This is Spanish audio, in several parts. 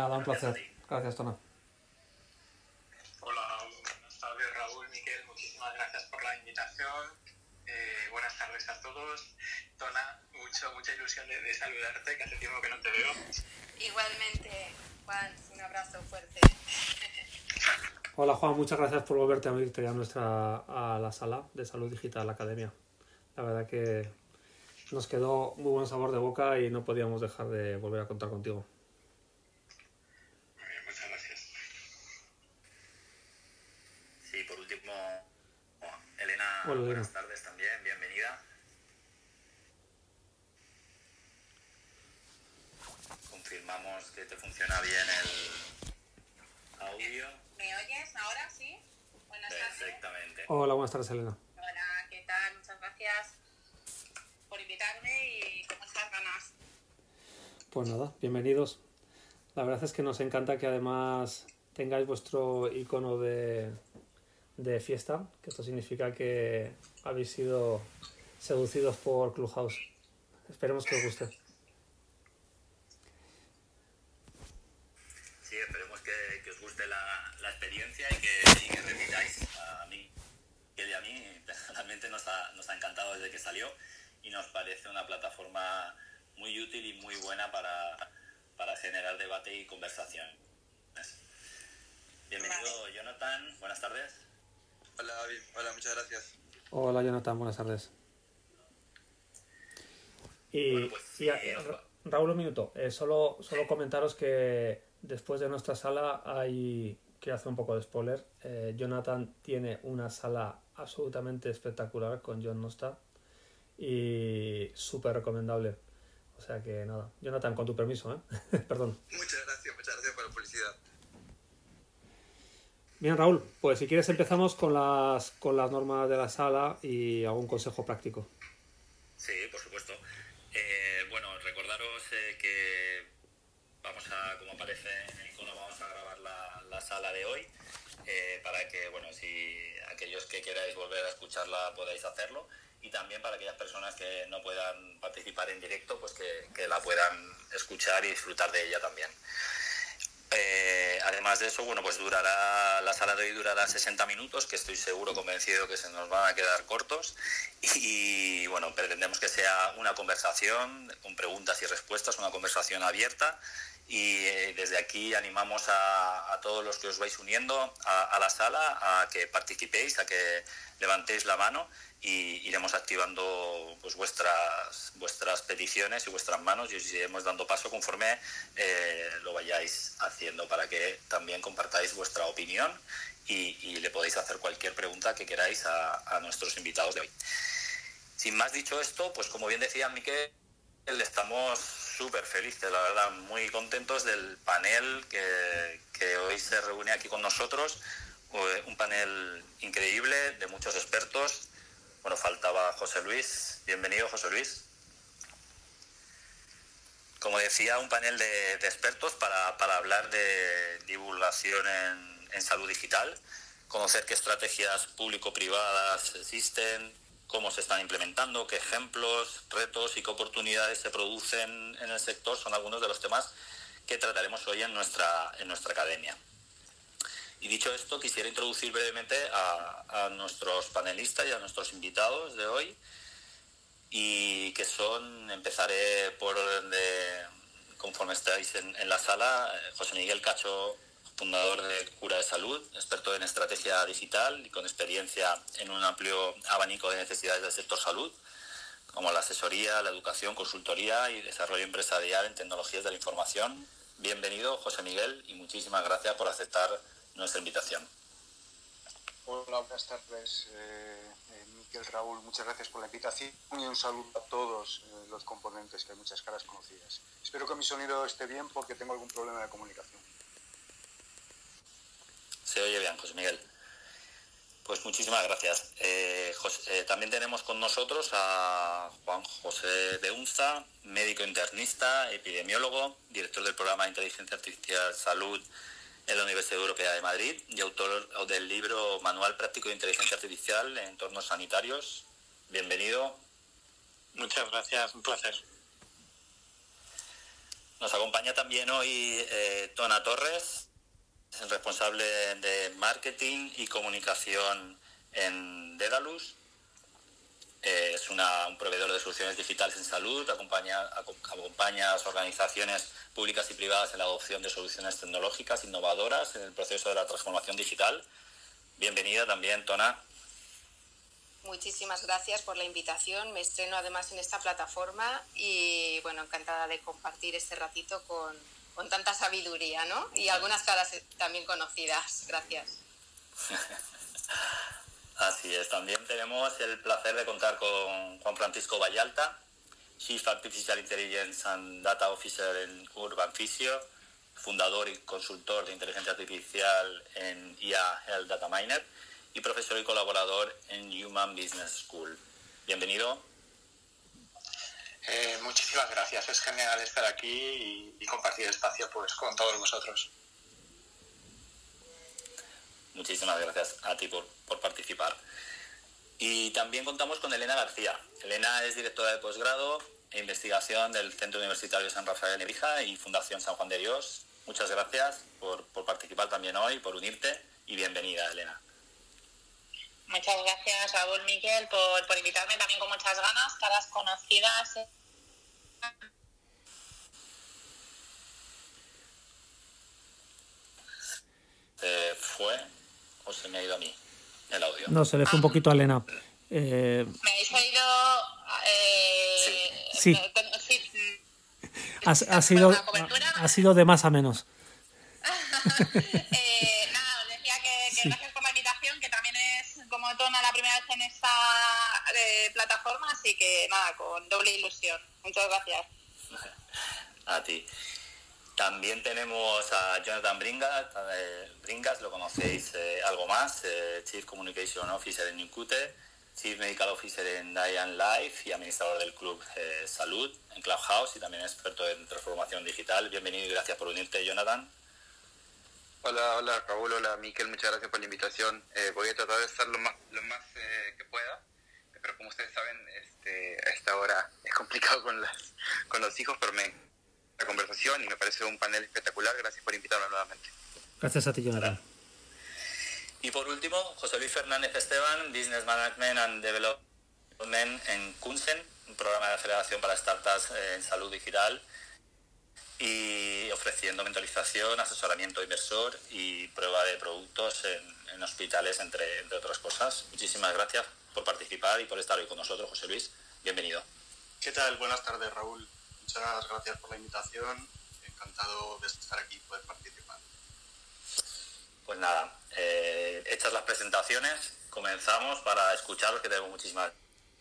Nada, un placer. Gracias, Tona. Hola, buenas tardes Raúl, Miquel, muchísimas gracias por la invitación. Eh, buenas tardes a todos. Tona, mucho, mucha ilusión de, de saludarte, que hace tiempo que no te veo. Igualmente, Juan, un abrazo fuerte. Hola Juan, muchas gracias por volverte a unirte a nuestra a la sala de salud digital la academia. La verdad que nos quedó muy buen sabor de boca y no podíamos dejar de volver a contar contigo. Muy bien, muchas gracias. Sí, por último, Elena, Hola, Elena. buenas tardes también, bienvenida. Confirmamos que te funciona bien el audio. ¿Me oyes ahora? ¿Sí? Buenas tardes. Tardes Elena. Hola, ¿qué tal? Muchas gracias por invitarme y con muchas ganas. Pues nada, bienvenidos. La verdad es que nos encanta que además tengáis vuestro icono de, de fiesta, que esto significa que habéis sido seducidos por Clubhouse. Esperemos que os guste. Desde que salió y nos parece una plataforma muy útil y muy buena para, para generar debate y conversación. Bienvenido, Jonathan. Buenas tardes. Hola, David. Hola, muchas gracias. Hola Jonathan, buenas tardes. Y, Bueno, pues, y, eh, Ra- Raúl, un minuto. Eh, solo, solo comentaros que después de nuestra sala hay, quiero hacer un poco de spoiler, eh, Jonathan tiene una sala absolutamente espectacular con John Nosta y súper recomendable. O sea que nada, Jonathan, con tu permiso, ¿eh? Perdón. Muchas gracias, muchas gracias por la publicidad. Bien, Raúl, pues si quieres empezamos con las, con las normas de la sala y algún consejo práctico. Sí, por supuesto. Eh, bueno, recordaros eh, que vamos a, como aparece en la, la sala de hoy eh, para que, bueno, si aquellos que queráis volver a escucharla podáis hacerlo y también para aquellas personas que no puedan participar en directo, pues que, que la puedan escuchar y disfrutar de ella también. Eh, además de eso, bueno, pues durará, la sala de hoy durará 60 minutos, que estoy seguro, convencido que se nos van a quedar cortos. Y bueno, pretendemos que sea una conversación con preguntas y respuestas, una conversación abierta. Y eh, desde aquí animamos a, todos los que os vais uniendo a, la sala a que participéis, a que levantéis la mano y iremos activando pues, vuestras, vuestras peticiones y vuestras manos y os iremos dando paso conforme eh, lo vayáis haciendo para que también compartáis vuestra opinión y, le podéis hacer cualquier pregunta que queráis a, a nuestros invitados de hoy. Sin más dicho esto, pues como bien decía Miquel, estamos súper felices, la verdad, muy contentos del panel que, que hoy se reúne aquí con nosotros. Un panel increíble de muchos expertos. Bueno, faltaba José Luis. Bienvenido, José Luis. Como decía, un panel de, de expertos para, para hablar de divulgación en, en salud digital, conocer qué estrategias público-privadas existen, cómo se están implementando, qué ejemplos, retos y qué oportunidades se producen en el sector son algunos de los temas que trataremos hoy en nuestra, en nuestra academia. Y dicho esto, quisiera introducir brevemente a, nuestros panelistas y a nuestros invitados de hoy, y que son, empezaré por orden de, conforme estáis en, en la sala, eh, José Miguel Cacho, fundador de Cura de Salud, experto en estrategia digital y con experiencia en un amplio abanico de necesidades del sector salud, como la asesoría, la educación, consultoría y desarrollo empresarial en tecnologías de la información. Bienvenido, José Miguel, y muchísimas gracias por aceptar nuestra invitación. Hola, buenas tardes, eh, eh, Miquel Raúl. Muchas gracias por la invitación y un saludo a todos eh, los componentes, que hay muchas caras conocidas. Espero que mi sonido esté bien porque tengo algún problema de comunicación. Se oye bien, José Miguel. Pues muchísimas gracias. Eh, José- eh, también tenemos con nosotros a Juan José de Unza, médico internista, epidemiólogo, director del programa de Inteligencia Artificial Salud en la Universidad Europea de Madrid y autor del libro Manual Práctico de Inteligencia Artificial en Entornos Sanitarios. Bienvenido. Muchas gracias, un placer. Nos acompaña también hoy eh, Tona Torres, responsable de marketing y comunicación en Dedalus. Eh, es un proveedor de soluciones digitales en salud, acompaña, acompaña a las organizaciones públicas y privadas en la adopción de soluciones tecnológicas innovadoras en el proceso de la transformación digital. Bienvenida también, Tona. Muchísimas gracias por la invitación. Me estreno además en esta plataforma y bueno, encantada de compartir este ratito con, con tanta sabiduría, ¿no? Y algunas caras también conocidas. Gracias. Así es. También tenemos el placer de contar con Juan Francisco Vallalta, Chief Artificial Intelligence and Data Officer en Urban Physio, fundador y consultor de inteligencia artificial en IA Health Data Miner y profesor y colaborador en Human Business School. Bienvenido. Eh, muchísimas gracias, es genial estar aquí y, compartir espacio pues, con todos vosotros. Muchísimas gracias a ti por, por participar. Y también contamos con Elena García. Elena es directora de posgrado e investigación del Centro Universitario San Rafael de y Fundación San Juan de Dios. Muchas gracias por, por participar también hoy, por unirte y bienvenida, Elena. Muchas gracias, Raúl Miguel, por, por invitarme también con muchas ganas, caras conocidas. ¿Se fue o se me ha ido a mí el audio? No, se le fue un poquito a Elena. Eh... ¿Me habéis oído? Eh... Sí. sí. Ha, ha, sido, ha, ha, sido de más a menos. plataforma, así que nada, con doble ilusión. Muchas gracias. A ti. También tenemos a Jonathan Bringas, Bringas lo conocéis eh, algo más, eh, Chief Communication Officer en Incute, Chief Medical Officer en Diane Life y administrador del Club eh, Salud en Clubhouse y también experto en transformación digital. Bienvenido y gracias por unirte, Jonathan. Hola, hola Raúl, hola Miquel, muchas gracias por la invitación. Eh, voy a tratar de estar lo más, lo más eh, que pueda, pero como ustedes saben, este, a esta hora es complicado con, las, con los hijos, pero me la conversación y me parece un panel espectacular. Gracias por invitarme nuevamente. Gracias a ti, Jonathan. Y por último, José Luis Fernández Esteban, Business Management and Development en Kunsen, un programa de aceleración para startups en salud digital y ofreciendo mentalización, asesoramiento inversor y prueba de productos en, en hospitales, entre, entre, otras cosas. Muchísimas gracias por participar y por estar hoy con nosotros, José Luis. Bienvenido. ¿Qué tal? Buenas tardes, Raúl. Muchas gracias por la invitación. Encantado de estar aquí y poder participar. Pues nada, eh, hechas las presentaciones, comenzamos para escuchar, que tenemos muchísimas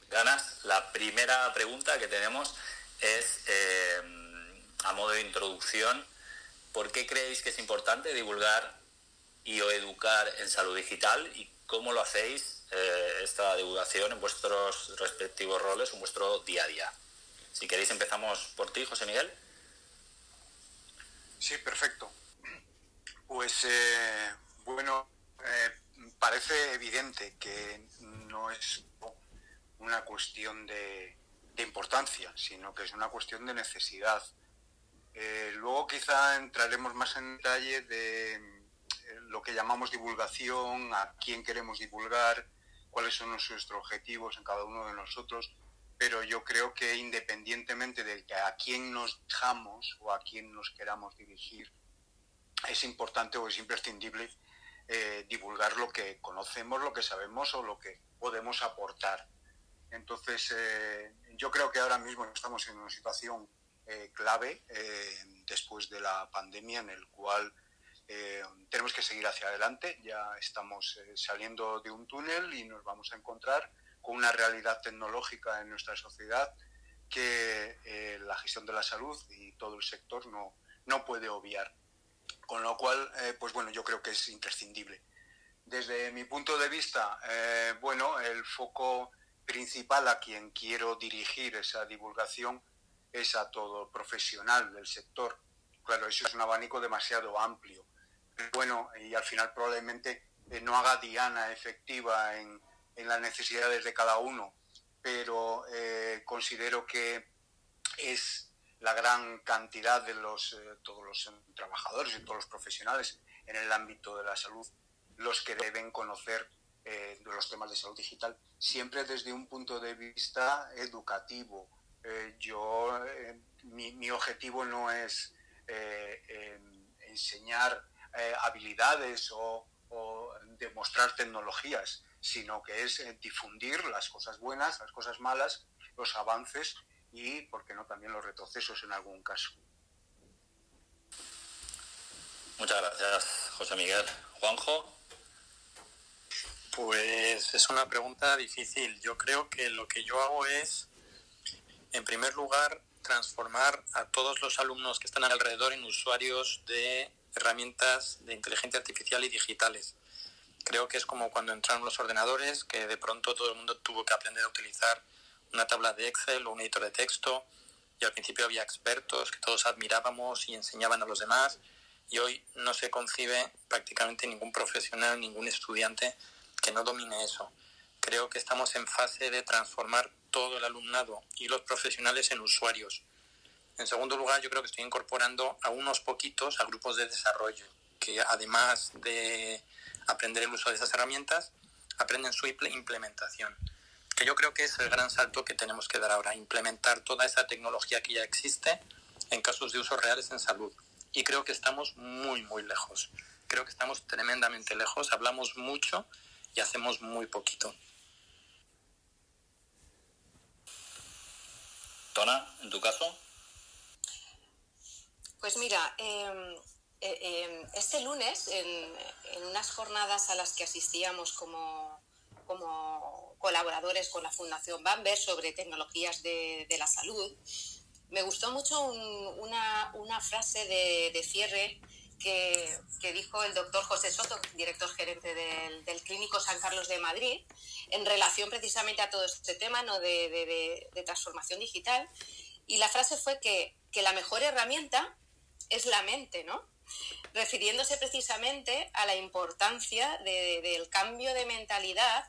ganas. La primera pregunta que tenemos es... Eh, a modo de introducción, ¿por qué creéis que es importante divulgar y o educar en salud digital y cómo lo hacéis eh, esta divulgación en vuestros respectivos roles, en vuestro día a día? Si queréis empezamos por ti, José Miguel. Sí, perfecto. Pues eh, bueno, eh, parece evidente que no es una cuestión de, importancia, sino que es una cuestión de necesidad. Luego quizá entraremos más en detalle de lo que llamamos divulgación, a quién queremos divulgar, cuáles son nuestros objetivos en cada uno de nosotros, pero yo creo que independientemente de a quién nos dejamos o a quién nos queramos dirigir, es importante o es imprescindible eh, divulgar lo que conocemos, lo que sabemos o lo que podemos aportar. Entonces, eh, yo creo que ahora mismo estamos en una situación eh, clave después de la pandemia en el cual eh, tenemos que seguir hacia adelante. Ya estamos eh, saliendo de un túnel y nos vamos a encontrar con una realidad tecnológica en nuestra sociedad que eh, la gestión de la salud y todo el sector no, no puede obviar. Con lo cual, pues bueno, yo creo que es imprescindible. Desde mi punto de vista, bueno, el foco principal a quien quiero dirigir esa divulgación es a todo profesional del sector. Claro, eso es un abanico demasiado amplio. Bueno, y al final probablemente eh, no haga diana efectiva en, en, las necesidades de cada uno, pero eh, considero que es la gran cantidad de los, eh, todos los trabajadores y todos los profesionales en el ámbito de la salud los que deben conocer los temas de salud digital, siempre desde un punto de vista educativo. Yo, mi, mi, objetivo no es enseñar habilidades o, o, demostrar tecnologías, sino que es difundir las cosas buenas, las cosas malas, los avances y, ¿por qué no, también los retrocesos en algún caso. Muchas gracias, José Miguel. Juanjo. Pues es una pregunta difícil. Yo creo que lo que yo hago es, en primer lugar, transformar a todos los alumnos que están alrededor en usuarios de herramientas de inteligencia artificial y digitales. Creo que es como cuando entraron los ordenadores, que de pronto todo el mundo tuvo que aprender a utilizar una tabla de Excel o un editor de texto y al principio había expertos que todos admirábamos y enseñaban a los demás y hoy no se concibe prácticamente ningún profesional, ningún estudiante que no domine eso. Creo que estamos en fase de transformar todo el alumnado y los profesionales en usuarios. En segundo lugar, yo creo que estoy incorporando a unos poquitos a grupos de desarrollo que además de aprender el uso de esas herramientas, aprenden su implementación que yo creo que es el gran salto que tenemos que dar ahora, implementar toda esa tecnología que ya existe en casos de usos reales en salud. Y creo que estamos muy, muy lejos. Creo que estamos tremendamente lejos, hablamos mucho y hacemos muy poquito. Tona, en tu caso. Pues mira, em, eh, em, este lunes, en, unas jornadas a las que asistíamos como, colaboradores con la Fundación Bamber sobre tecnologías de, la salud, me gustó mucho una, frase de, cierre que, dijo el doctor José Soto, director gerente del, Clínico San Carlos de Madrid, en relación precisamente a todo este tema ¿no? de, transformación digital. Y la frase fue que la mejor herramienta es la mente, ¿no? refiriéndose precisamente a la importancia de, del cambio de mentalidad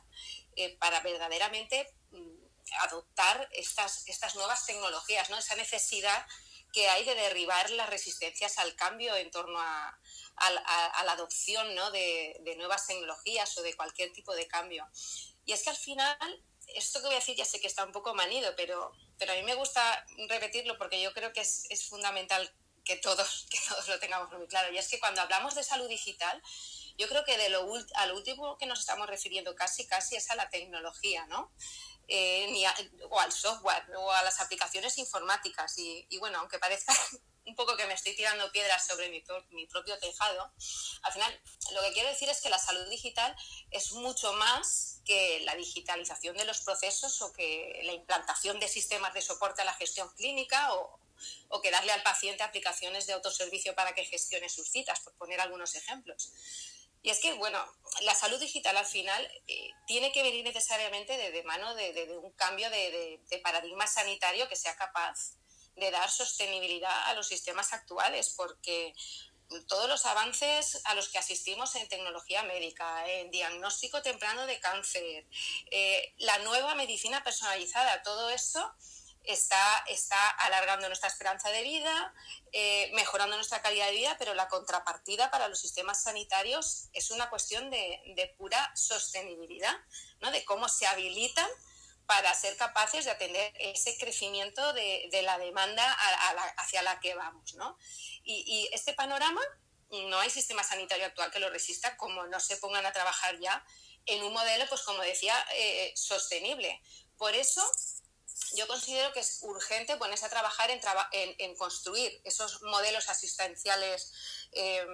eh, para verdaderamente mm, adoptar estas, estas nuevas tecnologías, ¿no? esa necesidad que hay de derribar las resistencias al cambio en torno a la adopción ¿no? de, de, nuevas tecnologías o de cualquier tipo de cambio. Y es que al final, esto que voy a decir ya sé que está un poco manido, pero, pero a mí me gusta repetirlo porque yo creo que es, es fundamental que todos, que todos lo tengamos muy claro. Y es que cuando hablamos de salud digital, yo creo que de lo al último que nos estamos refiriendo casi, casi es a la tecnología, ¿no? Eh, ni a, o al software o a las aplicaciones informáticas. Y, y, bueno, aunque parezca un poco que me estoy tirando piedras sobre mi, mi propio tejado, al final lo que quiero decir es que la salud digital es mucho más que la digitalización de los procesos o que la implantación de sistemas de soporte a la gestión clínica o, o que darle al paciente aplicaciones de autoservicio para que gestione sus citas, por poner algunos ejemplos. Y es que, bueno, la salud digital al final eh, tiene que venir necesariamente de, mano de, un cambio de, paradigma sanitario que sea capaz de dar sostenibilidad a los sistemas actuales, porque todos los avances a los que asistimos en tecnología médica, en diagnóstico temprano de cáncer, eh, la nueva medicina personalizada, todo esto está, está alargando nuestra esperanza de vida, eh, mejorando nuestra calidad de vida, pero la contrapartida para los sistemas sanitarios es una cuestión de, de pura sostenibilidad, ¿no? de cómo se habilitan para ser capaces de atender ese crecimiento de, de la demanda hacia la que vamos. ¿no? Y, y, este panorama, no hay sistema sanitario actual que lo resista, como no se pongan a trabajar ya en un modelo, pues como decía, eh, sostenible. Por eso yo considero que es urgente ponerse a trabajar en, construir esos modelos asistenciales eh,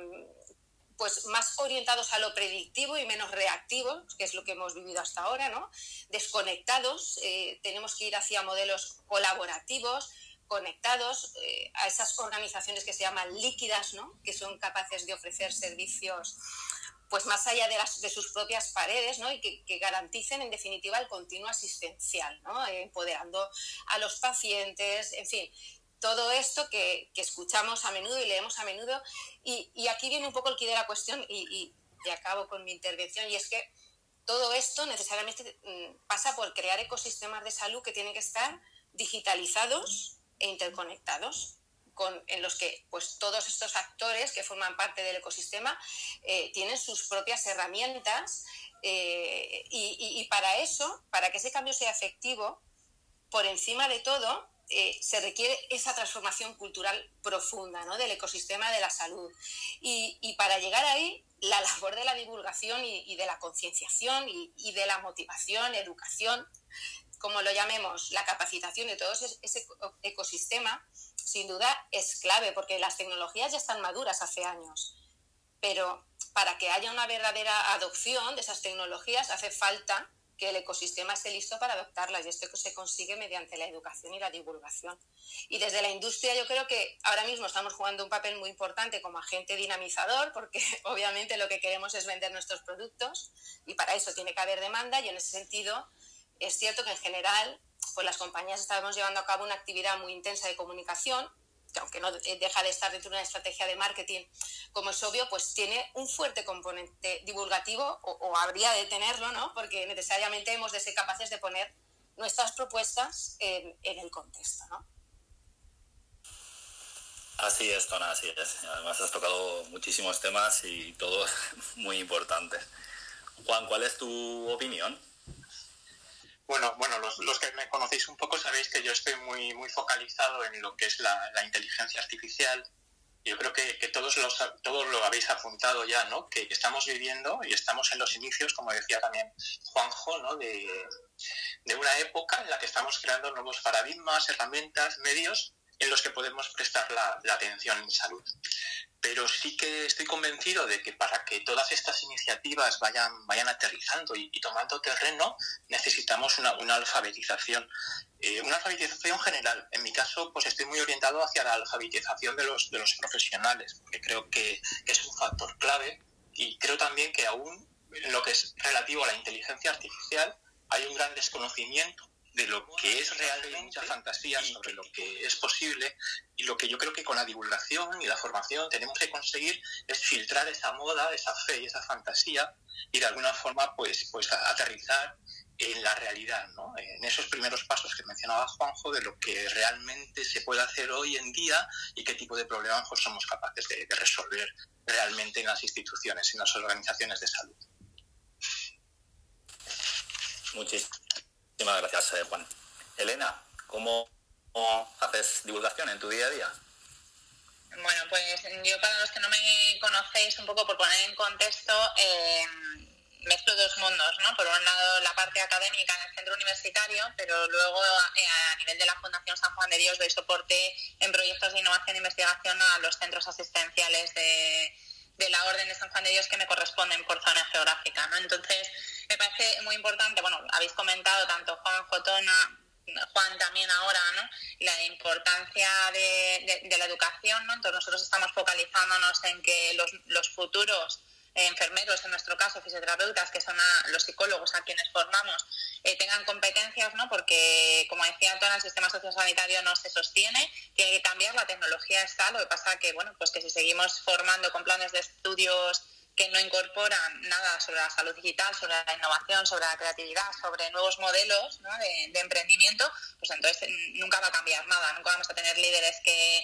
pues más orientados a lo predictivo y menos reactivos, que es lo que hemos vivido hasta ahora, ¿no? Desconectados, eh, tenemos que ir hacia modelos colaborativos, conectados eh, a esas organizaciones que se llaman líquidas, ¿no? Que son capaces de ofrecer servicios pues más allá de, las, de sus propias paredes ¿no? y que, garanticen en definitiva el continuo asistencial, ¿no? eh, empoderando a los pacientes, en fin, todo esto que, que, escuchamos a menudo y leemos a menudo. Y, y aquí viene un poco el quid de la cuestión y, y, y, acabo con mi intervención y es que todo esto necesariamente mm, pasa por crear ecosistemas de salud que tienen que estar digitalizados e interconectados. En los que pues, todos estos actores que forman parte del ecosistema eh, tienen sus propias herramientas eh, y, para eso, para que ese cambio sea efectivo, por encima de todo, eh, se requiere esa transformación cultural profunda ¿no? del ecosistema de la salud. Y, para llegar ahí, la labor de la divulgación y, de la concienciación y, de la motivación, educación, como lo llamemos, la capacitación de todo ese, ecosistema, sin duda es clave, porque las tecnologías ya están maduras hace años. Pero para que haya una verdadera adopción de esas tecnologías hace falta que el ecosistema esté listo para adoptarlas y esto se consigue mediante la educación y la divulgación. Y desde la industria yo creo que ahora mismo estamos jugando un papel muy importante como agente dinamizador porque obviamente lo que queremos es vender nuestros productos y para eso tiene que haber demanda y en ese sentido es cierto que en general pues las compañías estamos llevando a cabo una actividad muy intensa de comunicación que aunque no deja de estar dentro de una estrategia de marketing, como es obvio, pues tiene un fuerte componente divulgativo, o, habría de tenerlo, ¿no? Porque necesariamente hemos de ser capaces de poner nuestras propuestas en, el contexto, ¿no? Así es, Tona, así es. Además has tocado muchísimos temas y todos muy importantes. Juan, ¿cuál es tu opinión? Bueno, bueno, los, que me conocéis un poco sabéis que yo estoy muy, muy focalizado en lo que es la, inteligencia artificial. Yo creo que, que, todos, los, todos lo habéis apuntado ya, ¿no? Que, estamos viviendo y estamos en los inicios, como decía también Juanjo, ¿no? De, de una época en la que estamos creando nuevos paradigmas, herramientas, medios en los que podemos prestar la, atención en salud pero sí que estoy convencido de que para que todas estas iniciativas vayan, vayan aterrizando y, tomando terreno, necesitamos una, alfabetización. Eh, una alfabetización general. En mi caso, pues estoy muy orientado hacia la alfabetización de los, de los profesionales, porque creo que, que es un factor clave y creo también que aún en lo que es relativo a la inteligencia artificial hay un gran desconocimiento de lo que es realmente mucha fantasía sobre lo que es posible y lo que yo creo que con la divulgación y la formación tenemos que conseguir es filtrar esa moda, esa fe y esa fantasía y de alguna forma pues, pues aterrizar en la realidad, ¿no? en esos primeros pasos que mencionaba Juanjo de lo que realmente se puede hacer hoy en día y qué tipo de problemas pues, somos capaces de, de resolver realmente en las instituciones, en las organizaciones de salud. Muchísimas Muchísimas gracias, Juan. Elena, ¿cómo, haces divulgación en tu día a día? Bueno, pues yo para los que no me conocéis, un poco por poner en contexto, eh, mezclo dos mundos, ¿no? Por un lado la parte académica en el centro universitario, pero luego eh, a nivel de la Fundación San Juan de Dios doy soporte en proyectos de innovación e investigación a los centros asistenciales de, de la Orden de San Juan de Dios que me corresponden por zona geográfica, ¿no? Entonces, me parece muy importante, bueno, habéis comentado tanto Juan Jotona, Juan también ahora, ¿no? La importancia de, la educación, ¿no? Entonces nosotros estamos focalizándonos en que los, los futuros enfermeros, en nuestro caso fisioterapeutas, que son los psicólogos a quienes formamos, eh, tengan competencias, ¿no? Porque, como decía Tona, el sistema sociosanitario no se sostiene, tiene que cambiar, la tecnología está, lo que pasa que, bueno, pues que si seguimos formando con planes de estudios que no incorporan nada sobre la salud digital, sobre la innovación, sobre la creatividad, sobre nuevos modelos de, emprendimiento, pues entonces nunca va a cambiar nada, nunca vamos a tener líderes que,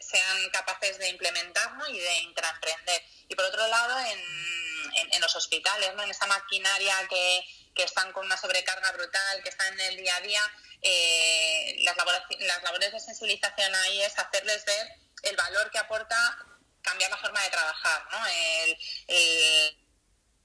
sean capaces de implementar y de intraemprender. Y por otro lado, en, los hospitales, en esa maquinaria que, están con una sobrecarga brutal, que están en el día a día, eh, las, las labores de sensibilización ahí es hacerles ver el valor que aporta cambiar la forma de trabajar, ¿no? El,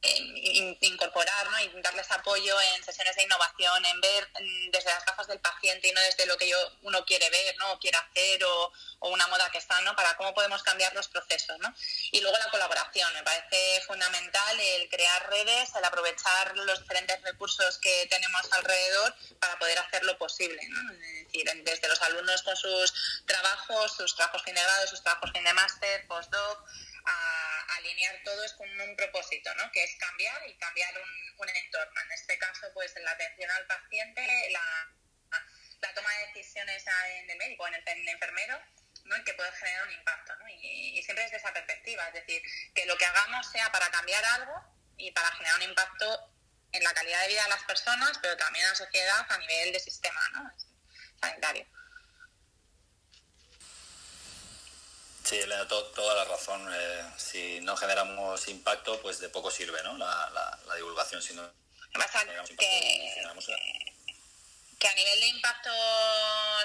incorporar ¿no? y darles apoyo en sesiones de innovación, en ver desde las gafas del paciente y no desde lo que yo, uno quiere ver ¿no? o quiere hacer o, una moda que está, ¿no? para cómo podemos cambiar los procesos. ¿no? Y luego la colaboración, me parece fundamental el crear redes, el aprovechar los diferentes recursos que tenemos alrededor para poder hacerlo posible. ¿no? Es decir, desde los alumnos con sus trabajos, sus trabajos fin de grado, sus trabajos fin de máster, postdoc, a alinear todos con un propósito, ¿no? que es cambiar y cambiar un, entorno. En este caso, pues la atención al paciente, la, toma de decisiones en el médico, en el, en el enfermero, ¿no? y que puede generar un impacto. Y, y, siempre desde esa perspectiva, es decir, que lo que hagamos sea para cambiar algo y para generar un impacto en la calidad de vida de las personas, pero también en la sociedad a nivel de sistema ¿no? sanitario. Sí, Elena, toda la razón. Eh, si no generamos impacto, pues de poco sirve ¿no? la, la, divulgación. Si no que, que a nivel de impacto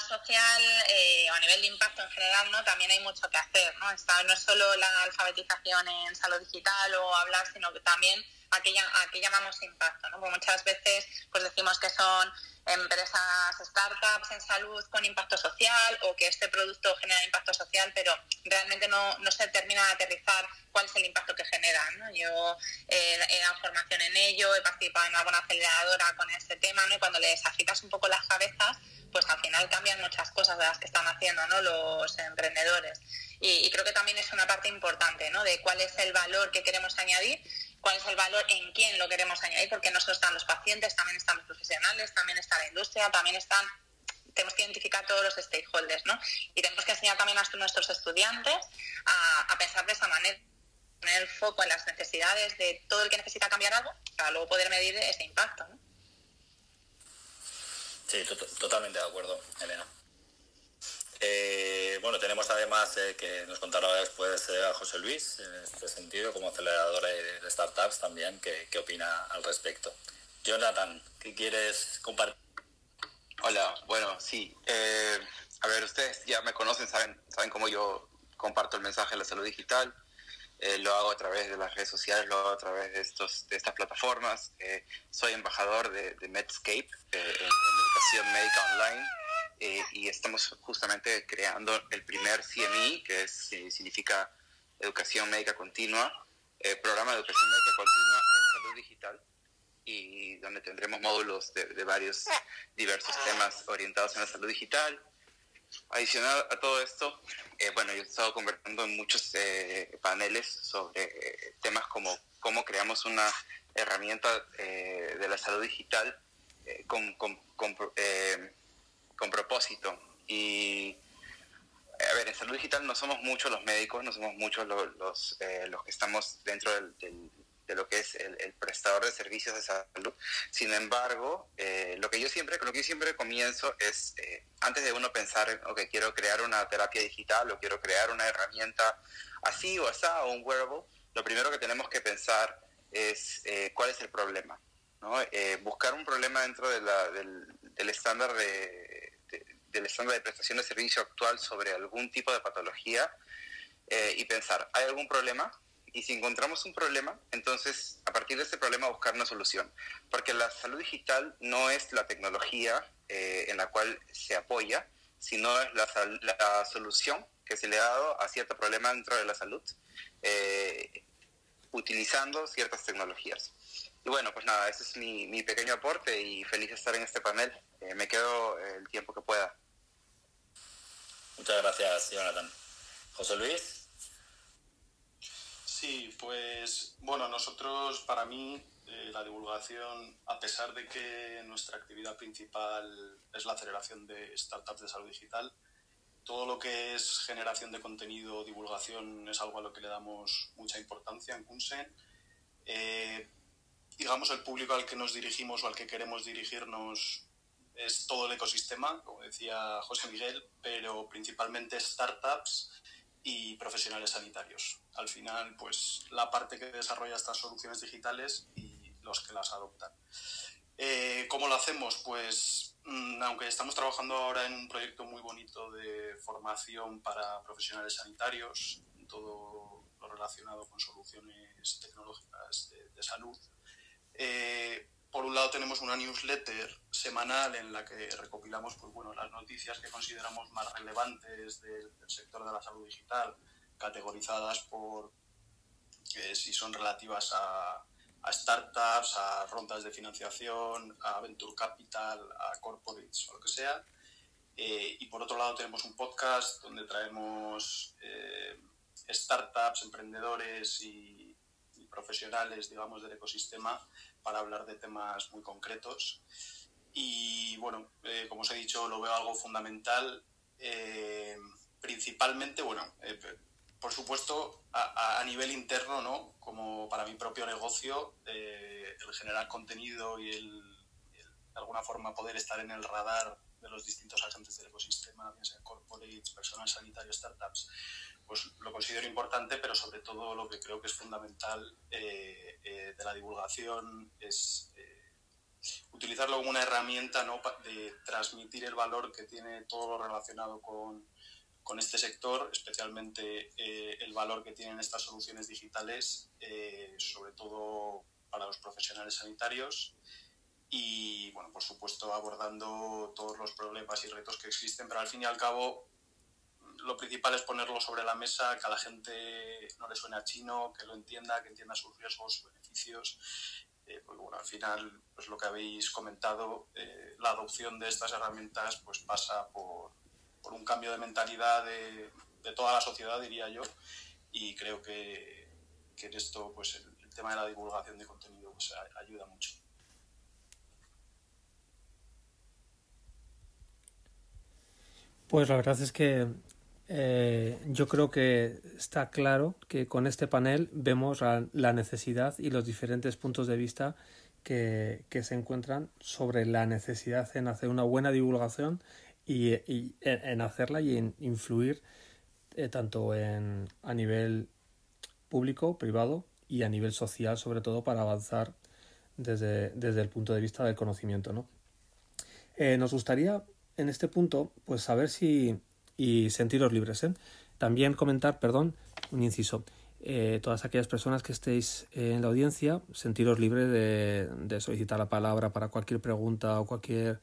social eh, o a nivel de impacto en general, ¿no? También hay mucho que hacer, ¿no? no es solo la alfabetización en salud digital o hablar, sino que también a qué, llamamos impacto, ¿no? Porque muchas veces pues decimos que son empresas, startups en salud con impacto social o que este producto genera impacto social, pero realmente no, se termina de aterrizar cuál es el impacto que genera. Yo eh, he dado formación en ello, he participado en alguna aceleradora con este tema ¿no? y cuando les agitas un poco las cabezas, pues al final cambian muchas cosas de las que están haciendo ¿no? los emprendedores. Y, creo que también es una parte importante ¿no? de cuál es el valor que queremos añadir cuál es el valor, en quién lo queremos añadir, porque no solo están los pacientes, también están los profesionales, también está la industria, también están tenemos que identificar todos los stakeholders, ¿no? Y tenemos que enseñar también a nuestros estudiantes a, pensar de esa manera, poner el foco en las necesidades de todo el que necesita cambiar algo, para luego poder medir ese impacto, ¿no? Sí, totalmente de acuerdo, Elena. Eh, bueno, tenemos además eh, que nos contará después eh, a José Luis, en este sentido, como acelerador de startups también, qué opina al respecto. Jonathan, ¿qué quieres compartir? Hola, bueno, sí. a ver, ustedes ya me conocen, saben, saben cómo yo comparto el mensaje de la salud digital. lo hago a través de las redes sociales, lo hago a través de, estos, de estas plataformas. soy embajador de, de Medscape en educación médica online eh, y estamos justamente creando el primer CMI, que es, eh, significa Educación Médica Continua, eh, programa de Educación Médica Continua en Salud Digital, y donde tendremos módulos de, varios diversos temas orientados en la salud digital. Adicional a todo esto, bueno, yo he estado conversando en muchos paneles sobre temas como cómo creamos una herramienta de la salud digital con con propósito. Y, a ver, en salud digital no somos muchos los médicos, no somos muchos los, los, eh, los que estamos dentro del, de lo que es el, prestador de servicios de salud. Sin embargo, eh, lo que yo siempre, lo que siempre comienzo es, eh, antes de uno pensar, ok, quiero crear una terapia digital o quiero crear una herramienta así o así o un wearable, lo primero que tenemos que pensar es cuál es el problema. ¿no? buscar un problema dentro del, del estándar de, del estándar de prestación de servicio actual sobre algún tipo de patología eh, y pensar, ¿hay algún problema? Y si encontramos un problema, entonces a partir de ese problema buscar una solución. Porque la salud digital no es la tecnología eh, en la cual se apoya, sino es la, la, solución que se le ha dado a cierto problema dentro de la salud, eh, utilizando ciertas tecnologías. Y bueno, pues nada, ese es mi, mi pequeño aporte y feliz de estar en este panel. me quedo el tiempo que pueda. Muchas gracias, Jonathan. José Luis. Sí, pues bueno, nosotros, para mí, eh, la divulgación, a pesar de que nuestra actividad principal es la aceleración de startups de salud digital, todo lo que es generación de contenido, divulgación, es algo a lo que le damos mucha importancia en Kunsen. Eh, digamos, el público al que nos dirigimos o al que queremos dirigirnos es todo el ecosistema, como decía José Miguel, pero principalmente startups y profesionales sanitarios. Al final, pues la parte que desarrolla estas soluciones digitales y los que las adoptan. Eh, ¿Cómo lo hacemos? Pues mm, aunque estamos trabajando ahora en un proyecto muy bonito de formación para profesionales sanitarios, todo lo relacionado con soluciones tecnológicas de, salud, eh, por un lado tenemos una newsletter semanal en la que recopilamos pues, bueno, las noticias que consideramos más relevantes del, sector de la salud digital, categorizadas por eh, si son relativas a, startups, a rondas de financiación, a venture capital, a corporates o lo que sea. Eh, y por otro lado tenemos un podcast donde traemos eh, startups, emprendedores y, y profesionales, digamos, del ecosistema para hablar de temas muy concretos. Y bueno, eh, como os he dicho, lo veo algo fundamental, eh, principalmente, bueno, eh, por supuesto, a, nivel interno, ¿no? Como para mi propio negocio, el generar contenido y el, de alguna forma poder estar en el radar de los distintos agentes del ecosistema, bien sea corporates, personal sanitario, startups, pues lo considero importante, pero sobre todo lo que creo que es fundamental eh, eh, de la divulgación es eh, utilizarlo como una herramienta ¿no? de transmitir el valor que tiene todo lo relacionado con, con este sector, especialmente el valor que tienen estas soluciones digitales, sobre todo para los profesionales sanitarios y, bueno, por supuesto, abordando todos los problemas y retos que existen, pero al fin y al cabo lo principal es ponerlo sobre la mesa, que a la gente no le suene a chino, que lo entienda, que entienda sus riesgos, sus beneficios. Eh, porque bueno, al final, pues lo que habéis comentado, eh, la adopción de estas herramientas pues pasa por, por un cambio de mentalidad de, de, toda la sociedad, diría yo, y creo que, que en esto pues el, el, tema de la divulgación de contenido pues, ayuda mucho. Pues la verdad es que eh, yo creo que está claro que con este panel vemos la, necesidad y los diferentes puntos de vista que, que, se encuentran sobre la necesidad en hacer una buena divulgación y, y en hacerla y en influir eh, tanto en, a nivel público, privado y a nivel social, sobre todo para avanzar desde, desde el punto de vista del conocimiento. ¿no? Eh, nos gustaría en este punto pues saber si y sentiros libres. ¿eh? También comentar, perdón, un inciso. Eh, todas aquellas personas que estéis en la audiencia, sentiros libres de, solicitar la palabra para cualquier pregunta o cualquier,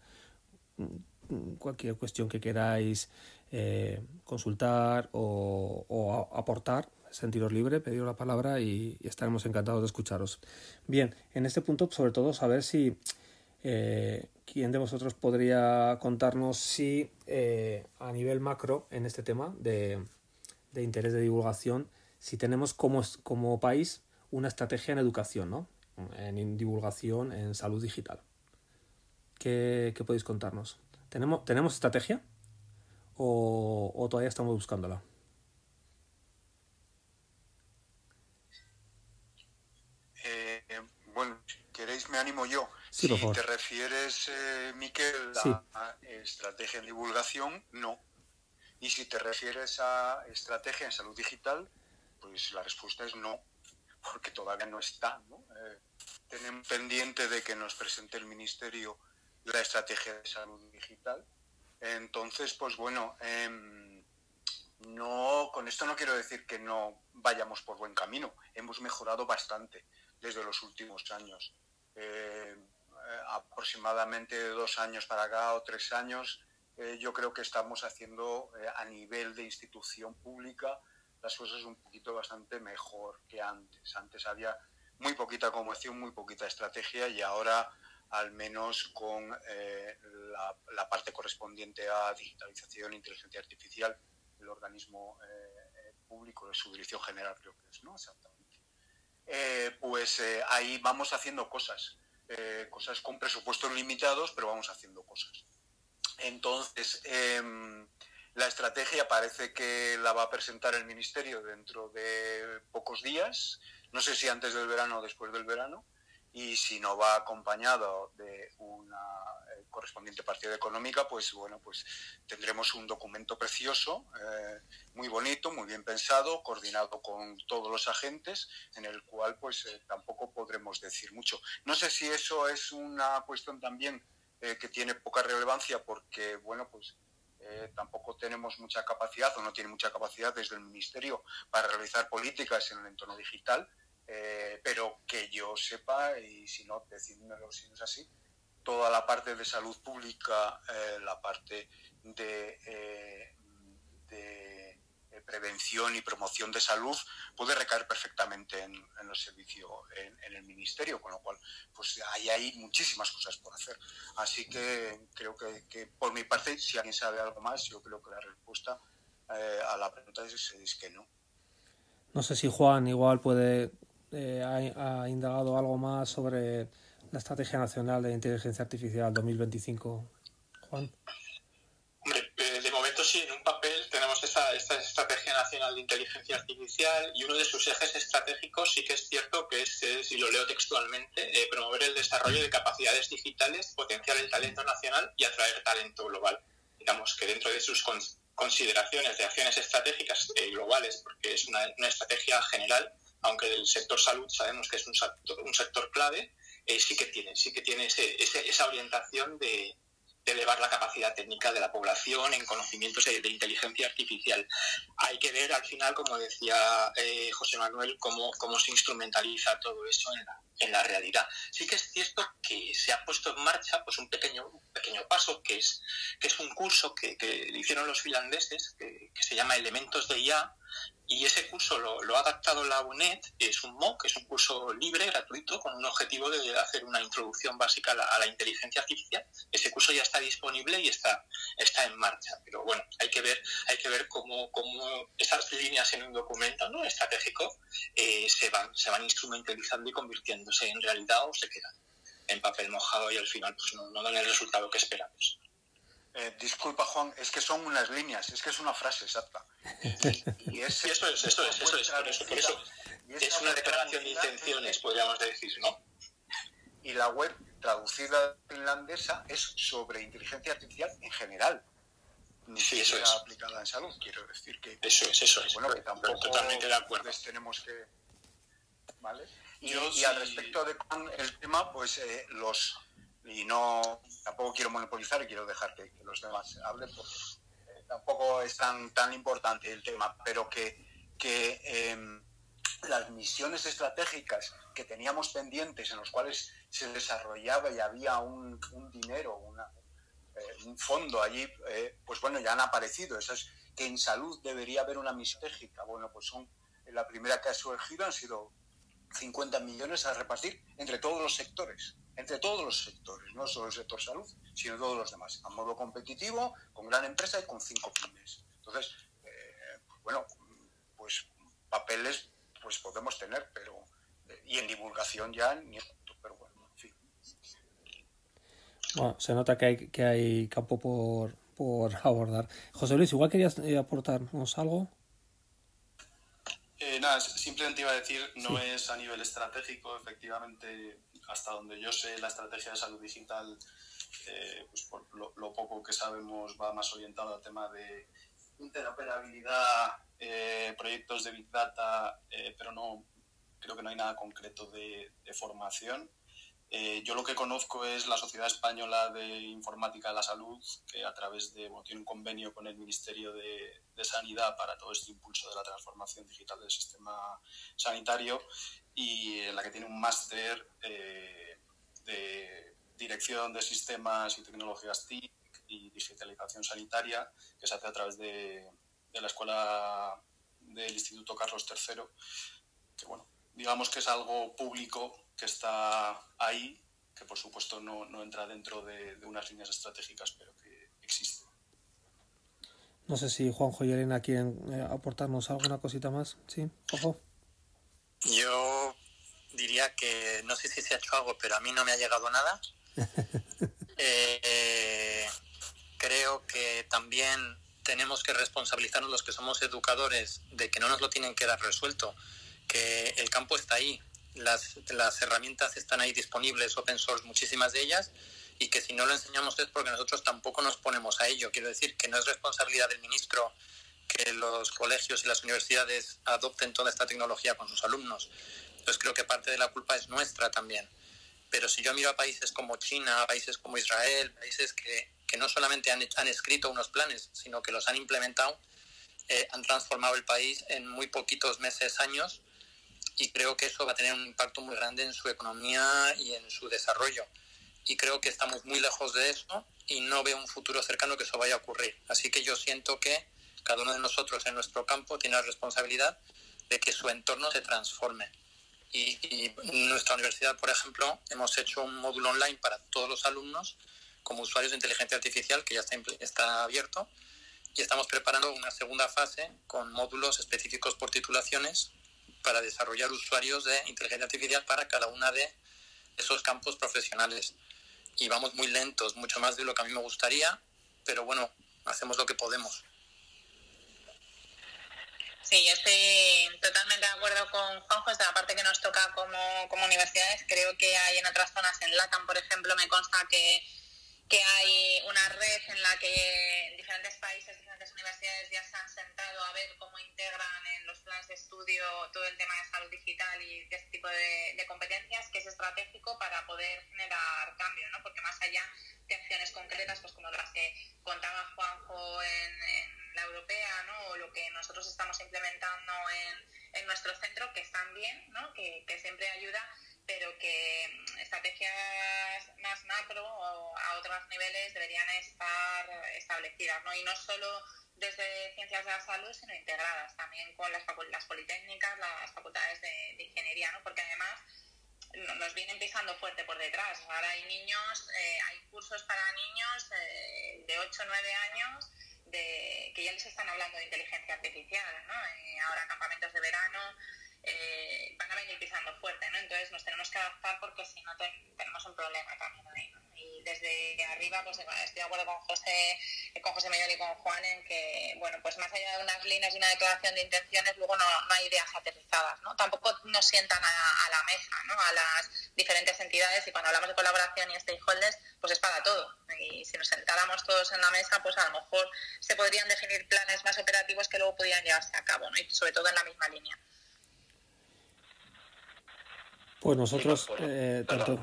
cualquier cuestión que queráis eh, consultar o, aportar. Sentiros libre, pediros la palabra y, estaremos encantados de escucharos. Bien, en este punto, sobre todo, saber si eh, ¿Quién de vosotros podría contarnos si eh, a nivel macro en este tema de, de, interés de divulgación, si tenemos como, como país una estrategia en educación, ¿no? en divulgación, en salud digital? ¿Qué, qué podéis contarnos? ¿Tenemos, ¿tenemos estrategia o, o todavía estamos buscándola? Eh, bueno, queréis me animo yo. Sí, si te refieres, eh, Miquel, a, sí. a, estrategia en divulgación, no. Y si te refieres a estrategia en salud digital, pues la respuesta es no, porque todavía no está. ¿no? Eh, tenemos pendiente de que nos presente el Ministerio la estrategia de salud digital. Entonces, pues bueno, eh, no, con esto no quiero decir que no vayamos por buen camino. Hemos mejorado bastante desde los últimos años. Eh, aproximadamente dos años para acá o tres años, eh, yo creo que estamos haciendo eh, a nivel de institución pública las cosas un poquito bastante mejor que antes. Antes había muy poquita comunicación, muy poquita estrategia y ahora al menos con eh, la, la, parte correspondiente a digitalización inteligencia artificial, el organismo público de su dirección general creo que es, ¿no? Exactamente. pues ahí vamos haciendo cosas eh, cosas con presupuestos limitados, pero vamos haciendo cosas. Entonces, eh, la estrategia parece que la va a presentar el Ministerio dentro de pocos días, no sé si antes del verano o después del verano, y si no va acompañado de una correspondiente partida económica, pues bueno, pues tendremos un documento precioso, eh, muy bonito, muy bien pensado, coordinado con todos los agentes, en el cual pues eh, tampoco podremos decir mucho. No sé si eso es una cuestión también eh, que tiene poca relevancia porque, bueno, pues tampoco tenemos mucha capacidad o no tiene mucha capacidad desde el Ministerio para realizar políticas en el entorno digital eh, pero que yo sepa, y si no, decídmelo si no es así, toda la parte de salud pública, eh, la parte de, eh, de, prevención y promoción de salud puede recaer perfectamente en, en los servicios, en, el ministerio, con lo cual pues ahí hay muchísimas cosas por hacer. Así que creo que, por mi parte, si alguien sabe algo más, yo creo que la respuesta a la pregunta es, que no. No sé si Juan igual puede eh, ha, ha, indagado algo más sobre la Estrategia Nacional de Inteligencia Artificial 2025. Juan. Hombre, eh, de momento sí, en un papel tenemos esta, esta Estrategia Nacional de Inteligencia Artificial y uno de sus ejes estratégicos sí que es cierto que es, si lo leo textualmente, eh, promover el desarrollo de capacidades digitales, potenciar el talento nacional y atraer talento global. Digamos que dentro de sus consideraciones de acciones estratégicas eh, globales, porque es una, estrategia general, aunque del sector salud sabemos que es un sector clave, eh, sí que tiene, sí que tiene ese, esa orientación de, elevar la capacidad técnica de la población en conocimientos de, inteligencia artificial. Hay que ver al final, como decía eh, José Manuel, cómo, cómo se instrumentaliza todo eso en la, en la realidad. Sí que es cierto que se ha puesto en marcha pues un pequeño, pequeño paso, que es, que es un curso que, hicieron los finlandeses, que se llama Elementos de IA, y ese curso lo, ha adaptado la UNED, es un MOOC, es un curso libre, gratuito, con un objetivo de hacer una introducción básica a la, inteligencia artificial. Ese curso ya está disponible y está, está en marcha. Pero bueno, hay que ver, hay que ver cómo, cómo esas líneas en un documento ¿no? estratégico eh, se, van, se van instrumentalizando y convirtiéndose en realidad o se quedan en papel mojado y al final pues, no, no dan el resultado que esperamos. Eh, disculpa, Juan, es que son unas líneas, es que es una frase exacta. Y, eso es, eso es, eso es, por eso, por eso. Es una declaración de intenciones, podríamos decir, ¿no? Y la web traducida finlandesa es sobre inteligencia artificial en general. Ni sí, eso es. aplicada en salud, quiero decir que... Eso es, eso es. Bueno, que tampoco totalmente de acuerdo. tenemos que... ¿Vale? Y, y al respecto de el tema, pues eh, los y no tampoco quiero monopolizar y quiero dejar que, los demás hablen porque eh, tampoco es tan, tan importante el tema, pero que, que em, las misiones estratégicas que teníamos pendientes en los cuales se desarrollaba y había un, dinero, eh, un fondo allí, eh, pues bueno, ya han aparecido. Eso es que en salud debería haber una misión estratégica. Bueno, pues son la primera que ha surgido han sido 50 millones a repartir entre todos los sectores entre todos los sectores, no solo el sector salud, sino todos los demás, a modo competitivo, con gran empresa y con cinco pymes. Entonces, eh, bueno, pues papeles pues podemos tener, pero eh, y en divulgación ya ni pero bueno, en fin. Bueno, se nota que hay, que hay campo por, por abordar. José Luis, igual querías eh, aportarnos algo. nada, simplemente iba a decir, no es a nivel estratégico, efectivamente hasta donde yo sé, la estrategia de salud digital, eh, pues por lo, poco que sabemos, va más orientado al tema de interoperabilidad, eh, proyectos de Big Data, eh, pero no creo que no hay nada concreto de, formación. yo lo que conozco es la Sociedad Española de Informática de la Salud, que a través de, bueno, tiene un convenio con el Ministerio de, Sanidad para todo este impulso de la transformación digital del sistema sanitario y en la que tiene un máster eh, de dirección de sistemas y tecnologías TIC y digitalización sanitaria que se hace a través de, la escuela del Instituto Carlos III, que bueno, digamos que es algo público que está ahí, que por supuesto no, entra dentro de, unas líneas estratégicas, pero que existe. No sé si Juanjo y Elena quieren eh, aportarnos alguna cosita más. ¿Sí? Ojo. Yo diría que no sé si se ha hecho algo, pero a mí no me ha llegado nada. Eh, creo que también tenemos que responsabilizarnos los que somos educadores de que no nos lo tienen que dar resuelto, que el campo está ahí, las, las herramientas están ahí disponibles, open source, muchísimas de ellas, y que si no lo enseñamos es porque nosotros tampoco nos ponemos a ello. Quiero decir que no es responsabilidad del ministro que los colegios y las universidades adopten toda esta tecnología con sus alumnos. Entonces creo que parte de la culpa es nuestra también. Pero si yo miro a países como China, países como Israel, países que, no solamente han, han, escrito unos planes, sino que los han implementado, eh, han transformado el país en muy poquitos meses, años, y creo que eso va a tener un impacto muy grande en su economía y en su desarrollo. Y creo que estamos muy lejos de eso y no veo un futuro cercano que eso vaya a ocurrir. Así que yo siento que cada uno de nosotros en nuestro campo tiene la responsabilidad de que su entorno se transforme. Y, en nuestra universidad, por ejemplo, hemos hecho un módulo online para todos los alumnos como usuarios de inteligencia artificial que ya está, está abierto y estamos preparando una segunda fase con módulos específicos por titulaciones para desarrollar usuarios de inteligencia artificial para cada una de esos campos profesionales. Y vamos muy lentos, mucho más de lo que a mí me gustaría, pero bueno, hacemos lo que podemos. Sí, estoy totalmente de acuerdo con Juanjo. Esta parte que nos toca como, como universidades, creo que hay en otras zonas, en LATAM, por ejemplo, me consta que que hay una red en la que diferentes países, diferentes universidades ya se han sentado a ver cómo integran en los planes de estudio todo el tema de salud digital y de este tipo de, competencias, que es estratégico para poder generar cambio, ¿no? Porque más allá de acciones concretas, pues como las que contaba Juanjo en, la europea, ¿no? O lo que nosotros estamos implementando en, en nuestro centro, que están bien, ¿no? Que, que siempre ayuda pero que estrategias más macro o a otros niveles deberían estar establecidas, ¿no? Y no solo desde ciencias de la salud, sino integradas también con las, las politécnicas, las facultades de, ingeniería, ¿no? Porque además nos vienen pisando fuerte por detrás. Ahora hay niños, eh, hay cursos para niños eh, de 8 o 9 años de, que ya les están hablando de inteligencia artificial, ¿no? Eh, ahora campamentos de verano, eh, van a venir pisando fuerte, ¿no? Entonces nos tenemos que adaptar porque si no tenemos un problema también ahí, desde arriba, pues estoy de acuerdo con José, con José Mayor y con Juan en que, bueno, pues más allá de unas líneas y una declaración de intenciones, luego no, hay ideas aterrizadas, ¿no? Tampoco nos sientan a, la mesa, ¿no? A las diferentes entidades y cuando hablamos de colaboración y stakeholders, pues es para todo. Y si nos sentáramos todos en la mesa, pues a lo mejor se podrían definir planes más operativos que luego podrían llevarse a cabo, ¿no? Y sobre todo en la misma línea. Pues nosotros, eh, tanto...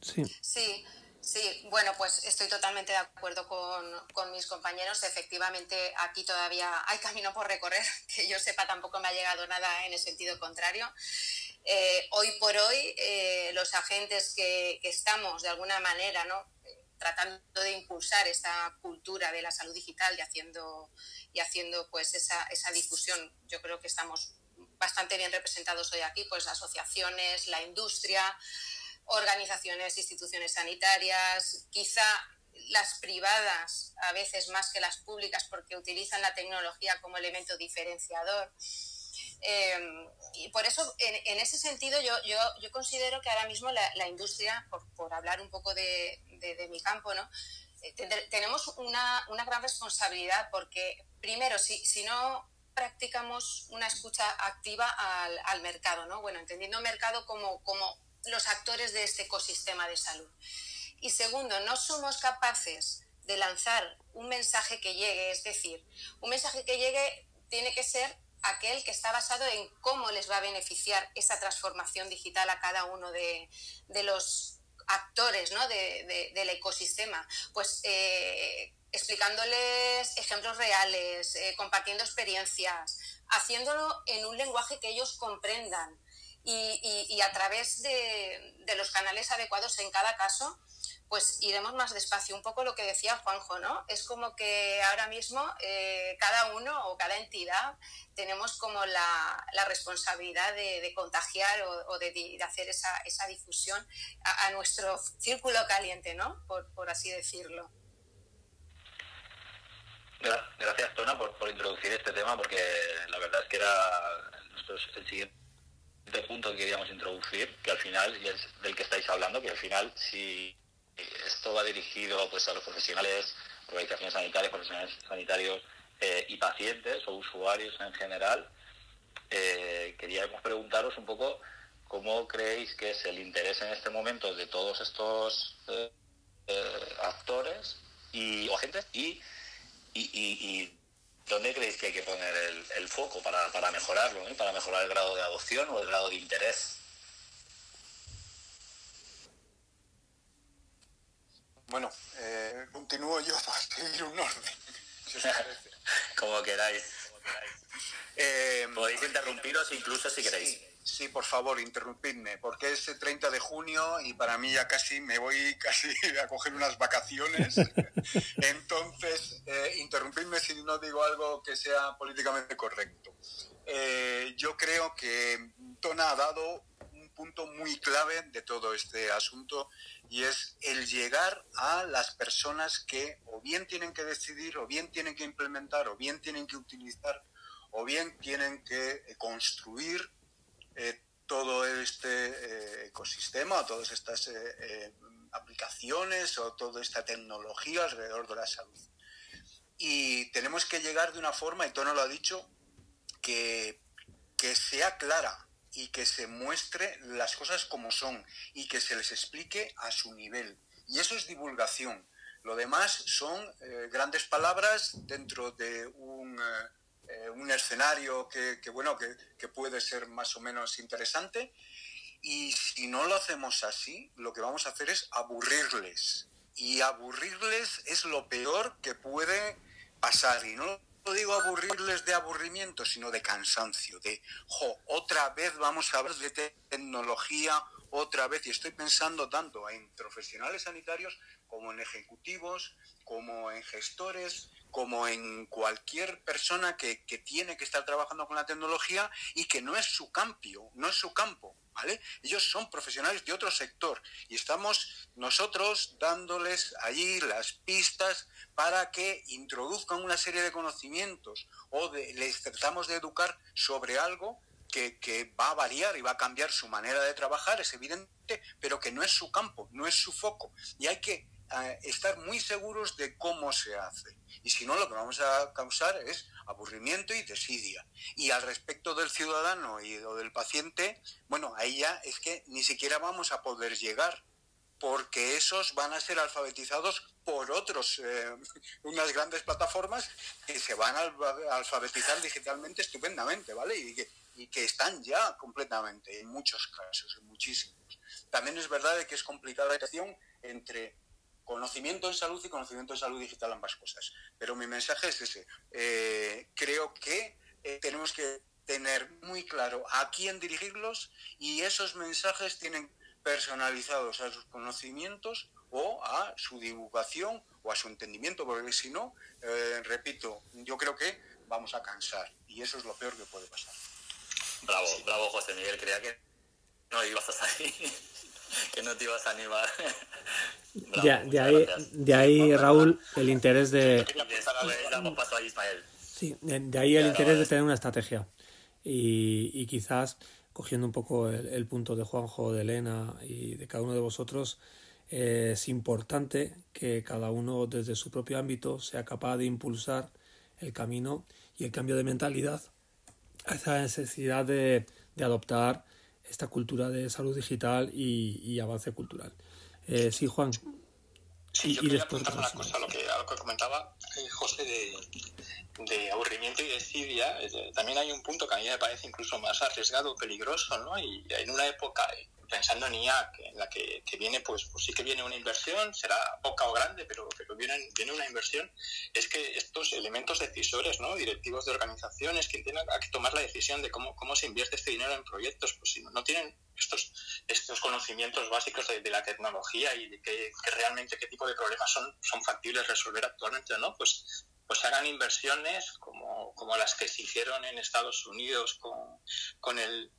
Sí. sí. Sí, bueno, pues estoy totalmente de acuerdo con, mis compañeros. Efectivamente, aquí todavía hay camino por recorrer. Que yo sepa, tampoco me ha llegado nada en el sentido contrario. Eh, hoy por hoy, eh, los agentes que, estamos de alguna manera ¿no? tratando de impulsar esa cultura de la salud digital y haciendo, y haciendo pues esa, esa difusión, yo creo que estamos bastante bien representados hoy aquí, pues asociaciones, la industria, organizaciones, instituciones sanitarias, quizá las privadas a veces más que las públicas porque utilizan la tecnología como elemento diferenciador. Em, y por eso, en, ese sentido, yo, yo, yo, considero que ahora mismo la, industria, por, por, hablar un poco de, de, mi campo, ¿no? Eh, tenemos una, una, gran responsabilidad porque, primero, si, si no practicamos una escucha activa al, al mercado, ¿no? Bueno, entendiendo mercado como, como los actores de este ecosistema de salud. Y segundo, no somos capaces de lanzar un mensaje que llegue, es decir, un mensaje que llegue tiene que ser aquel que está basado en cómo les va a beneficiar esa transformación digital a cada uno de, de los actores ¿no? de, del ecosistema. Pues eh, explicándoles ejemplos reales, eh, compartiendo experiencias, haciéndolo en un lenguaje que ellos comprendan y, a través de, los canales adecuados en cada caso, pues iremos más despacio. Un poco lo que decía Juanjo, ¿no? Es como que ahora mismo eh, cada uno o cada entidad tenemos como la, responsabilidad de, contagiar o, de, hacer esa, esa difusión a, nuestro círculo caliente, ¿no? por así decirlo. Gracias, Tona, por, introducir este tema, porque la verdad es que era el siguiente punto que queríamos introducir, que al final, y es del que estáis hablando, que al final, si esto va dirigido pues a los profesionales, organizaciones sanitarias, profesionales sanitarios eh, y pacientes o usuarios en general, eh, queríamos preguntaros un poco cómo creéis que es el interés en este momento de todos estos eh, actores y, o agentes y y, dónde creéis que hay que poner el, foco para, para mejorarlo, para mejorar el grado de adopción o el grado de interés. Bueno, eh, continúo yo para seguir un orden. Como queráis. Eh, Podéis interrumpiros incluso si queréis. Sí, por favor, interrumpidme, porque es el 30 de junio y para mí ya casi me voy casi a coger unas vacaciones. Entonces, eh, interrumpidme si no digo algo que sea políticamente correcto. Eh, yo creo que Tona ha dado un punto muy clave de todo este asunto y es el llegar a las personas que o bien tienen que decidir, o bien tienen que implementar, o bien tienen que utilizar, o bien tienen que construir eh, todo este eh, ecosistema todas estas eh, aplicaciones o toda esta tecnología alrededor de la salud. Y tenemos que llegar de una forma, y Tono lo ha dicho, que, que sea clara y que se muestre las cosas como son y que se les explique a su nivel. Y eso es divulgación. Lo demás son grandes palabras dentro de un, eh, un escenario que, bueno, que, puede ser más o menos interesante. Y si no lo hacemos así, lo que vamos a hacer es aburrirles. Y aburrirles es lo peor que puede pasar. Y no digo aburrirles de aburrimiento, sino de cansancio, de, otra vez vamos a hablar de tecnología, otra vez. Y estoy pensando tanto en profesionales sanitarios como en ejecutivos, como en gestores, como en cualquier persona que, que, tiene que estar trabajando con la tecnología y que no es su campo, no es su campo, ¿vale? Ellos son profesionales de otro sector y estamos nosotros dándoles allí las pistas para que introduzcan una serie de conocimientos o les tratamos de educar sobre algo que, que, va a variar y va a cambiar su manera de trabajar, es evidente, pero que no es su campo, no es su foco. Y hay que estar muy seguros de cómo se hace. Y si no, lo que vamos a causar es aburrimiento y desidia. Y al respecto del ciudadano y del paciente, bueno, ahí ya es que ni siquiera vamos a poder llegar porque esos van a ser alfabetizados por otros, eh, unas grandes plataformas que se van a alfabetizar digitalmente estupendamente, ¿vale? Y que, están ya completamente, en muchos casos, en muchísimos. También es verdad que es complicada la relación entre conocimiento en salud y conocimiento en salud digital, ambas cosas. Pero mi mensaje es ese. Eh, creo que eh, tenemos que tener muy claro a quién dirigirlos y esos mensajes tienen personalizados a sus conocimientos o a su divulgación o a su entendimiento, porque si no, eh, repito, yo creo que vamos a cansar y eso es lo peor que puede pasar. Bravo, bravo José Miguel, creía que no ibas a salir, que no te ibas a animar. Bravo, de, de, ahí, de, ahí, Raúl, el interés de... Sí, de, de ahí el interés de tener una estrategia. Y, y quizás cogiendo un poco el, el, punto de Juanjo, de Elena y de cada uno de vosotros, eh, es importante que cada uno desde su propio ámbito sea capaz de impulsar el camino y el cambio de mentalidad a esa necesidad de, de adoptar esta cultura de salud digital y, y avance cultural. Eh, sí, Juan. Sí, yo y, quería apuntar una cosa a lo que, a lo que comentaba eh, José de, de aburrimiento y desidia, también hay un punto que a mí me parece incluso más arriesgado, peligroso, ¿no? Y en una época, pensando en IA, en la que, que viene, pues, pues, sí que viene una inversión, será poca o grande, pero, pero viene, viene una inversión, es que estos elementos decisores, ¿no? Directivos de organizaciones que tienen que tomar la decisión de cómo, cómo se invierte este dinero en proyectos, pues si no, no tienen estos, estos conocimientos básicos de, de la tecnología y de qué, que realmente qué tipo de problemas son, son factibles resolver actualmente o no, pues pues hagan inversiones como, como, las que se hicieron en Estados Unidos con, con el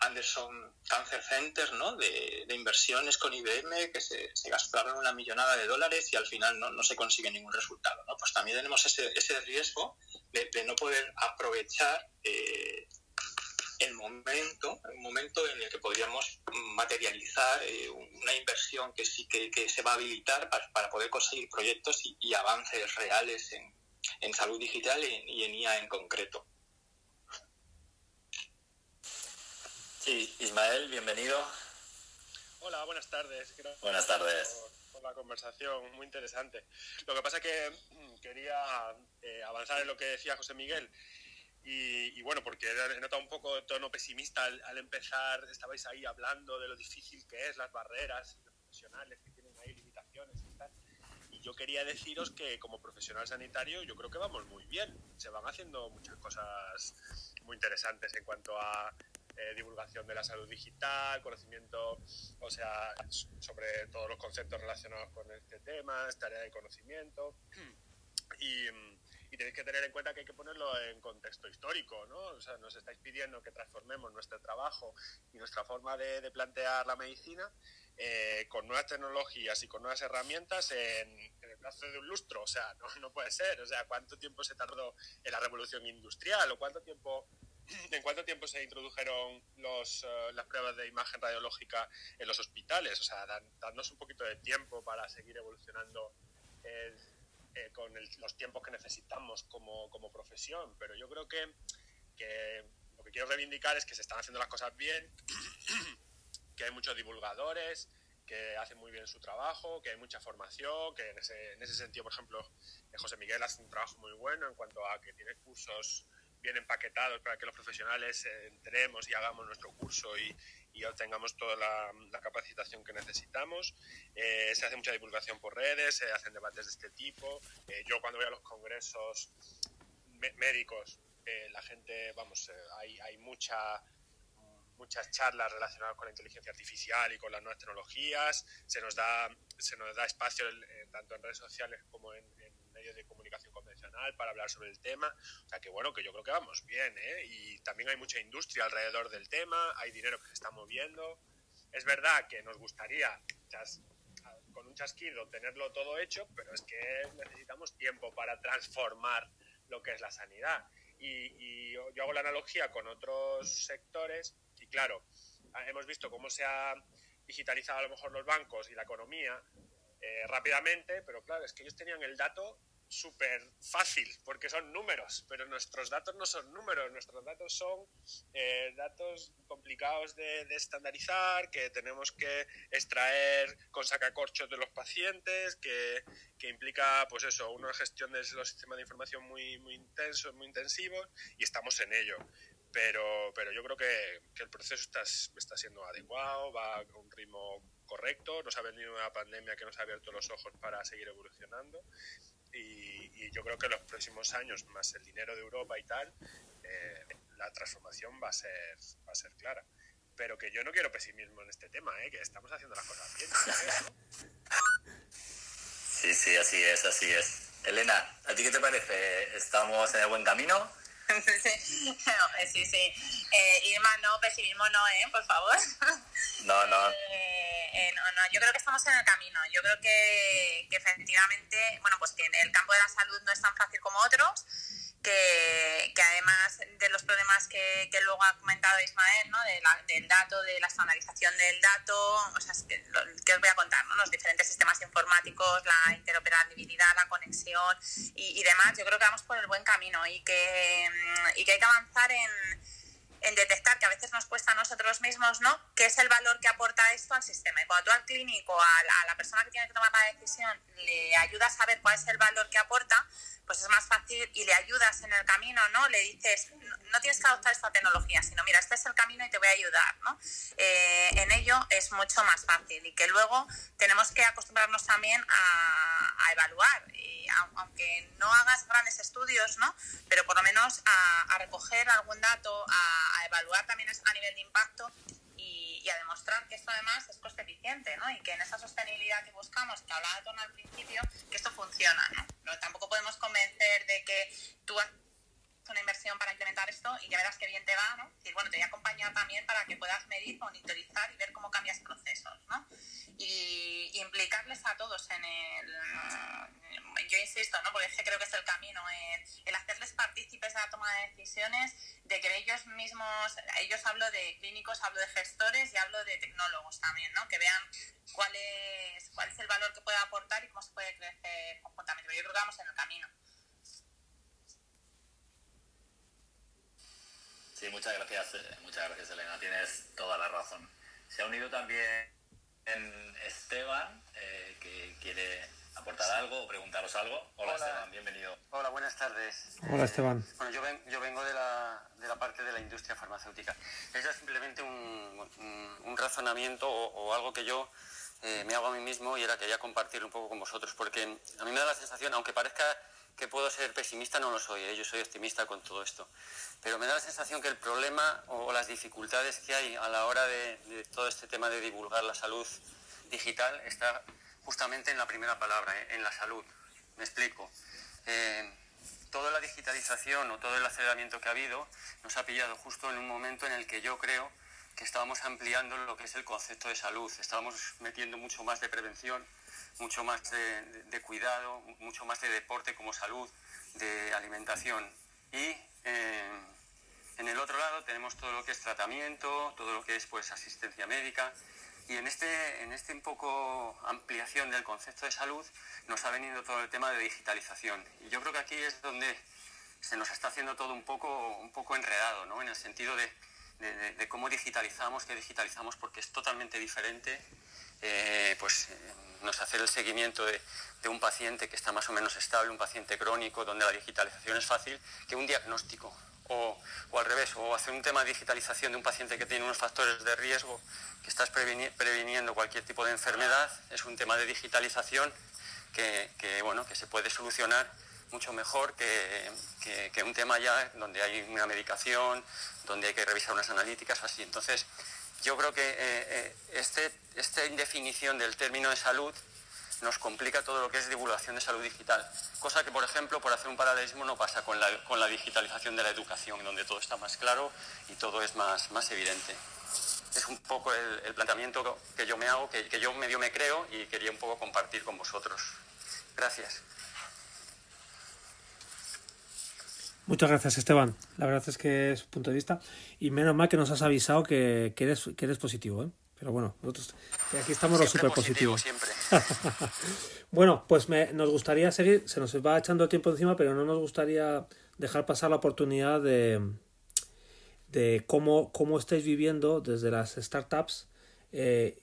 Anderson Cancer Center, ¿no? De, de inversiones con IBM que se, gastaron una millonada de dólares y al final no, no se consigue ningún resultado, ¿no? Pues también tenemos ese, ese riesgo de, de, no poder aprovechar eh, el momento, el momento en el que podríamos materializar eh, una inversión que sí que, que, se va a habilitar para, para poder conseguir proyectos y, y avances reales en, en salud digital y en IA en concreto. Sí, Ismael, bienvenido. Hola, buenas tardes. Gracias buenas tardes. Por, por, la conversación, muy interesante. Lo que pasa es que mm, quería eh, avanzar en lo que decía José Miguel. Y, y, bueno, porque he notado un poco de tono pesimista al, al, empezar, estabais ahí hablando de lo difícil que es, las barreras profesionales que tienen ahí, limitaciones y tal yo quería deciros que como profesional sanitario yo creo que vamos muy bien. Se van haciendo muchas cosas muy interesantes en cuanto a eh, divulgación de la salud digital, conocimiento, o sea, sobre todos los conceptos relacionados con este tema, tarea de conocimiento. Y, y, tenéis que tener en cuenta que hay que ponerlo en contexto histórico, ¿no? O sea, nos estáis pidiendo que transformemos nuestro trabajo y nuestra forma de, plantear la medicina eh, con nuevas tecnologías y con nuevas herramientas en, el plazo de un lustro. O sea, no, puede ser. O sea, ¿cuánto tiempo se tardó en la revolución industrial o cuánto tiempo ¿En cuánto tiempo se introdujeron los, uh, las pruebas de imagen radiológica en los hospitales? O sea, dan, darnos un poquito de tiempo para seguir evolucionando el, eh, con el, los tiempos que necesitamos como, como, profesión. Pero yo creo que, que lo que quiero reivindicar es que se están haciendo las cosas bien, que hay muchos divulgadores, que hacen muy bien su trabajo, que hay mucha formación, que en ese, en ese sentido, por ejemplo, eh, José Miguel hace un trabajo muy bueno en cuanto a que tiene cursos bien empaquetados para que los profesionales entremos y hagamos nuestro curso y, y obtengamos toda la, capacitación que necesitamos. Eh, se hace mucha divulgación por redes, se hacen debates de este tipo. Eh, yo cuando voy a los congresos médicos, eh, la gente, vamos, hay, hay mucha muchas charlas relacionadas con la inteligencia artificial y con las nuevas tecnologías. Se nos da, se nos da espacio tanto en redes sociales como en, medios de comunicación convencional para hablar sobre el tema. O sea que bueno, que yo creo que vamos bien, ¿eh? Y también hay mucha industria alrededor del tema, hay dinero que se está moviendo. Es verdad que nos gustaría con un chasquido tenerlo todo hecho, pero es que necesitamos tiempo para transformar lo que es la sanidad. Y, y yo hago la analogía con otros sectores claro, hemos visto cómo se ha digitalizado a lo mejor los bancos y la economía eh, rápidamente, pero claro, es que ellos tenían el dato súper fácil, porque son números, pero nuestros datos no son números, nuestros datos son eh, datos complicados de, estandarizar, que tenemos que extraer con sacacorchos de los pacientes, que, que, implica, pues eso, una gestión de los sistemas de información muy, muy intensos, muy intensivos, y estamos en ello. Pero, pero yo creo que, que, el proceso está, está siendo adecuado, va a un ritmo correcto, nos ha venido una pandemia que nos ha abierto los ojos para seguir evolucionando y, y yo creo que en los próximos años, más el dinero de Europa y tal, eh, la transformación va a, ser, va a ser clara. Pero que yo no quiero pesimismo en este tema, ¿eh? que estamos haciendo las cosas bien. Sí, sí, así es, así es. Elena, ¿a ti qué te parece? ¿Estamos en el buen camino? sí, sí. Eh, Irma, no, pesimismo no, ¿eh? Por favor. No, no. Eh, eh, no, no. Yo creo que estamos en el camino. Yo creo que, que efectivamente, bueno, pues que en el campo de la salud no es tan fácil como otros que, además de los problemas que, luego ha comentado Ismael, ¿no? del dato, de la estandarización del dato, o sea, que, os voy a contar, los diferentes sistemas informáticos, la interoperabilidad, la conexión y, y, demás, yo creo que vamos por el buen camino y que, y que hay que avanzar en, en detectar que a veces nos cuesta a nosotros mismos, ¿no? ¿Qué es el valor que aporta esto al sistema? Y cuando tú al clínico, a a la persona que tiene que tomar la decisión, le ayudas a saber cuál es el valor que aporta, pues es más fácil y le ayudas en el camino, ¿no? Le dices, no tienes que adoptar esta tecnología, sino mira, este es el camino y te voy a ayudar, ¿no? Eh, en ello es mucho más fácil y que luego tenemos que acostumbrarnos también a, a evaluar, y aunque no hagas grandes estudios, ¿no? Pero por lo menos a, a recoger algún dato, a, a evaluar también a nivel de impacto y, a demostrar que esto además es coste eficiente, ¿no? Y que en esa sostenibilidad que buscamos, que hablaba Tona al principio, que esto funciona, ¿no? Pero tampoco podemos convencer de que tú haces una inversión para implementar esto y ya verás qué bien te va, ¿no? Y bueno, te voy a acompañar también para que puedas medir, monitorizar y ver cómo cambias procesos, ¿no? Y, implicarles a todos en el, yo insisto, ¿no? Porque creo que es el camino, en el hacerles partícipes de la toma de decisiones, de que ellos mismos, ellos hablo de clínicos, hablo de gestores y hablo de tecnólogos también, ¿no? Que vean cuál es, cuál es el valor que puede aportar y cómo se puede crecer conjuntamente. Pero yo creo que vamos en el camino. Sí, muchas gracias, eh, muchas gracias Elena, tienes toda la razón. Se ha unido también Esteban, eh, que quiere aportar algo o preguntaros algo. Hola, Esteban, bienvenido. Hola, buenas tardes. Hola Esteban. Bueno, yo, ven, yo vengo de la, de la, parte de la industria farmacéutica. Es simplemente un, un, razonamiento o, o, algo que yo eh, me hago a mí mismo y era quería compartirlo un poco con vosotros, porque a mí me da la sensación, aunque parezca que puedo ser pesimista, no lo soy, ¿eh? yo soy optimista con todo esto. Pero me da la sensación que el problema o las dificultades que hay a la hora de, de todo este tema de divulgar la salud digital está justamente en la primera palabra, ¿eh? en la salud. Me explico. Eh, toda la digitalización o todo el aceleramiento que ha habido nos ha pillado justo en un momento en el que yo creo que estábamos ampliando lo que es el concepto de salud, estábamos metiendo mucho más de prevención, mucho más de, cuidado, mucho más de deporte como salud, de alimentación. Y eh, en el otro lado tenemos todo lo que es tratamiento, todo lo que es pues, asistencia médica. Y en este, en este un poco ampliación del concepto de salud nos ha venido todo el tema de digitalización. Y yo creo que aquí es donde se nos está haciendo todo un poco, un poco enredado, ¿no? En el sentido de, de, cómo digitalizamos, qué digitalizamos, porque es totalmente diferente, eh, pues, nos hacer el seguimiento de, de, un paciente que está más o menos estable, un paciente crónico, donde la digitalización es fácil, que un diagnóstico. O, al revés, o hacer un tema de digitalización de un paciente que tiene unos factores de riesgo, que estás previniendo cualquier tipo de enfermedad, es un tema de digitalización que, bueno, que se puede solucionar mucho mejor que, que, un tema ya donde hay una medicación, donde hay que revisar unas analíticas, así. Entonces, yo creo que eh, eh, este, esta indefinición del término de salud nos complica todo lo que es divulgación de salud digital. Cosa que, por ejemplo, por hacer un paralelismo, no pasa con la, con la digitalización de la educación, donde todo está más claro y todo es más, más evidente. Es un poco el, planteamiento que yo me hago, que, yo medio me creo y quería un poco compartir con vosotros. Gracias. Muchas gracias, Esteban. La verdad es que es punto de vista. Y menos mal que nos has avisado que, que eres, que eres positivo, ¿eh? Pero bueno, nosotros aquí estamos los súper positivos. bueno, pues me, nos gustaría seguir, se nos va echando el tiempo encima, pero no nos gustaría dejar pasar la oportunidad de, de cómo, cómo estáis viviendo desde las startups, eh,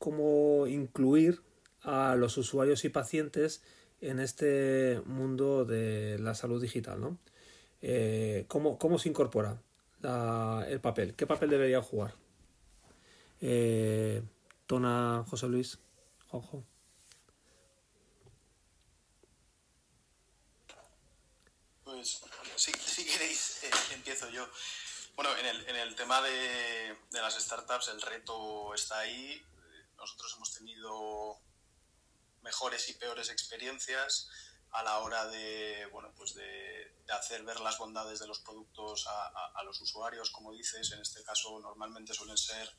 cómo incluir a los usuarios y pacientes en este mundo de la salud digital, ¿no? eh, ¿cómo, ¿cómo, se incorpora la, el papel? ¿Qué papel debería jugar? Eh, Tona, José Luis, Juanjo. Pues si, queréis, eh, empiezo yo. Bueno, en el, en el tema de, de, las startups el reto está ahí. Nosotros hemos tenido mejores y peores experiencias a la hora de, bueno, pues de, hacer ver las bondades de los productos a, los usuarios, como dices, en este caso normalmente suelen ser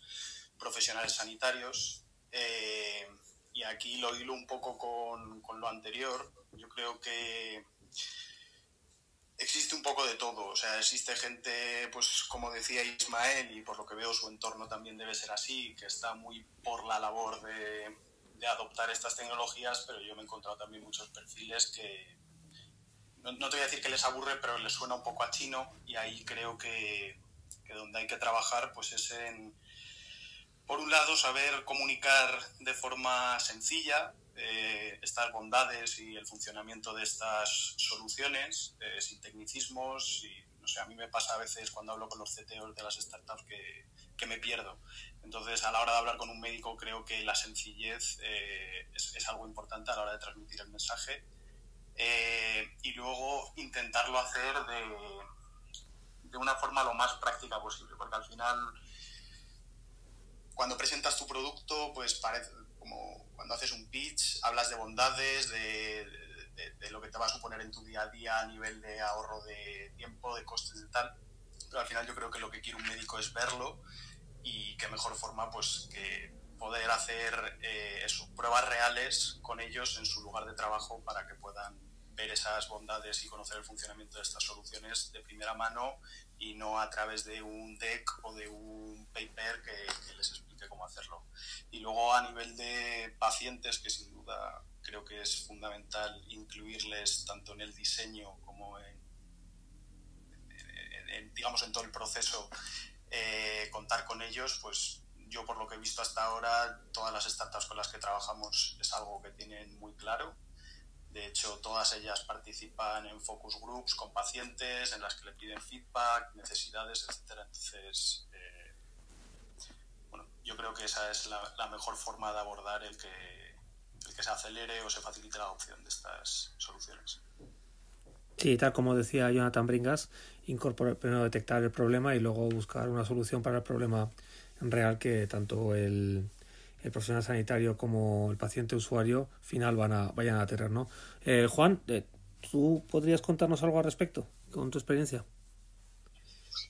profesionales sanitarios. Eh, y aquí lo hilo un poco con, con, lo anterior. Yo creo que existe un poco de todo. O sea, existe gente, pues como decía Ismael, y por lo que veo su entorno también debe ser así, que está muy por la labor de, de adoptar estas tecnologías, pero yo me he encontrado también muchos perfiles que, no, te voy a decir que les aburre, pero les suena un poco a chino y ahí creo que, que donde hay que trabajar pues es en, por un lado, saber comunicar de forma sencilla eh, estas bondades y el funcionamiento de estas soluciones, eh, sin tecnicismos. Y, no sé, a mí me pasa a veces cuando hablo con los CTOs de las startups que, que me pierdo. Entonces, a la hora de hablar con un médico, creo que la sencillez eh, es, algo importante a la hora de transmitir el mensaje. Eh, y luego intentarlo hacer de, de una forma lo más práctica posible, porque al final, cuando presentas tu producto, pues parece como cuando haces un pitch, hablas de bondades, de, de, de lo que te va a suponer en tu día a día a nivel de ahorro de tiempo, de costes y tal. Pero al final yo creo que lo que quiere un médico es verlo y qué mejor forma pues que poder hacer eh, pruebas reales con ellos en su lugar de trabajo para que puedan ver esas bondades y conocer el funcionamiento de estas soluciones de primera mano y no a través de un deck o de un paper que, les explique cómo hacerlo. Y luego a nivel de pacientes, que sin duda creo que es fundamental incluirles tanto en el diseño como en digamos en todo el proceso eh, contar con ellos, pues yo por lo que he visto hasta ahora, todas las startups con las que trabajamos es algo que tienen muy claro. De hecho, todas ellas participan en focus groups con pacientes en las que le piden feedback, necesidades, etcétera. Entonces, yo creo que esa es la, mejor forma de abordar el que, el que se acelere o se facilite la adopción de estas soluciones. Sí, tal como decía Jonathan Bringas, incorporar, primero detectar el problema y luego buscar una solución para el problema real que tanto el, el profesional sanitario como el paciente usuario final van a, vayan a tener. ¿no? Eh, Juan, eh, ¿tú podrías contarnos algo al respecto con tu experiencia?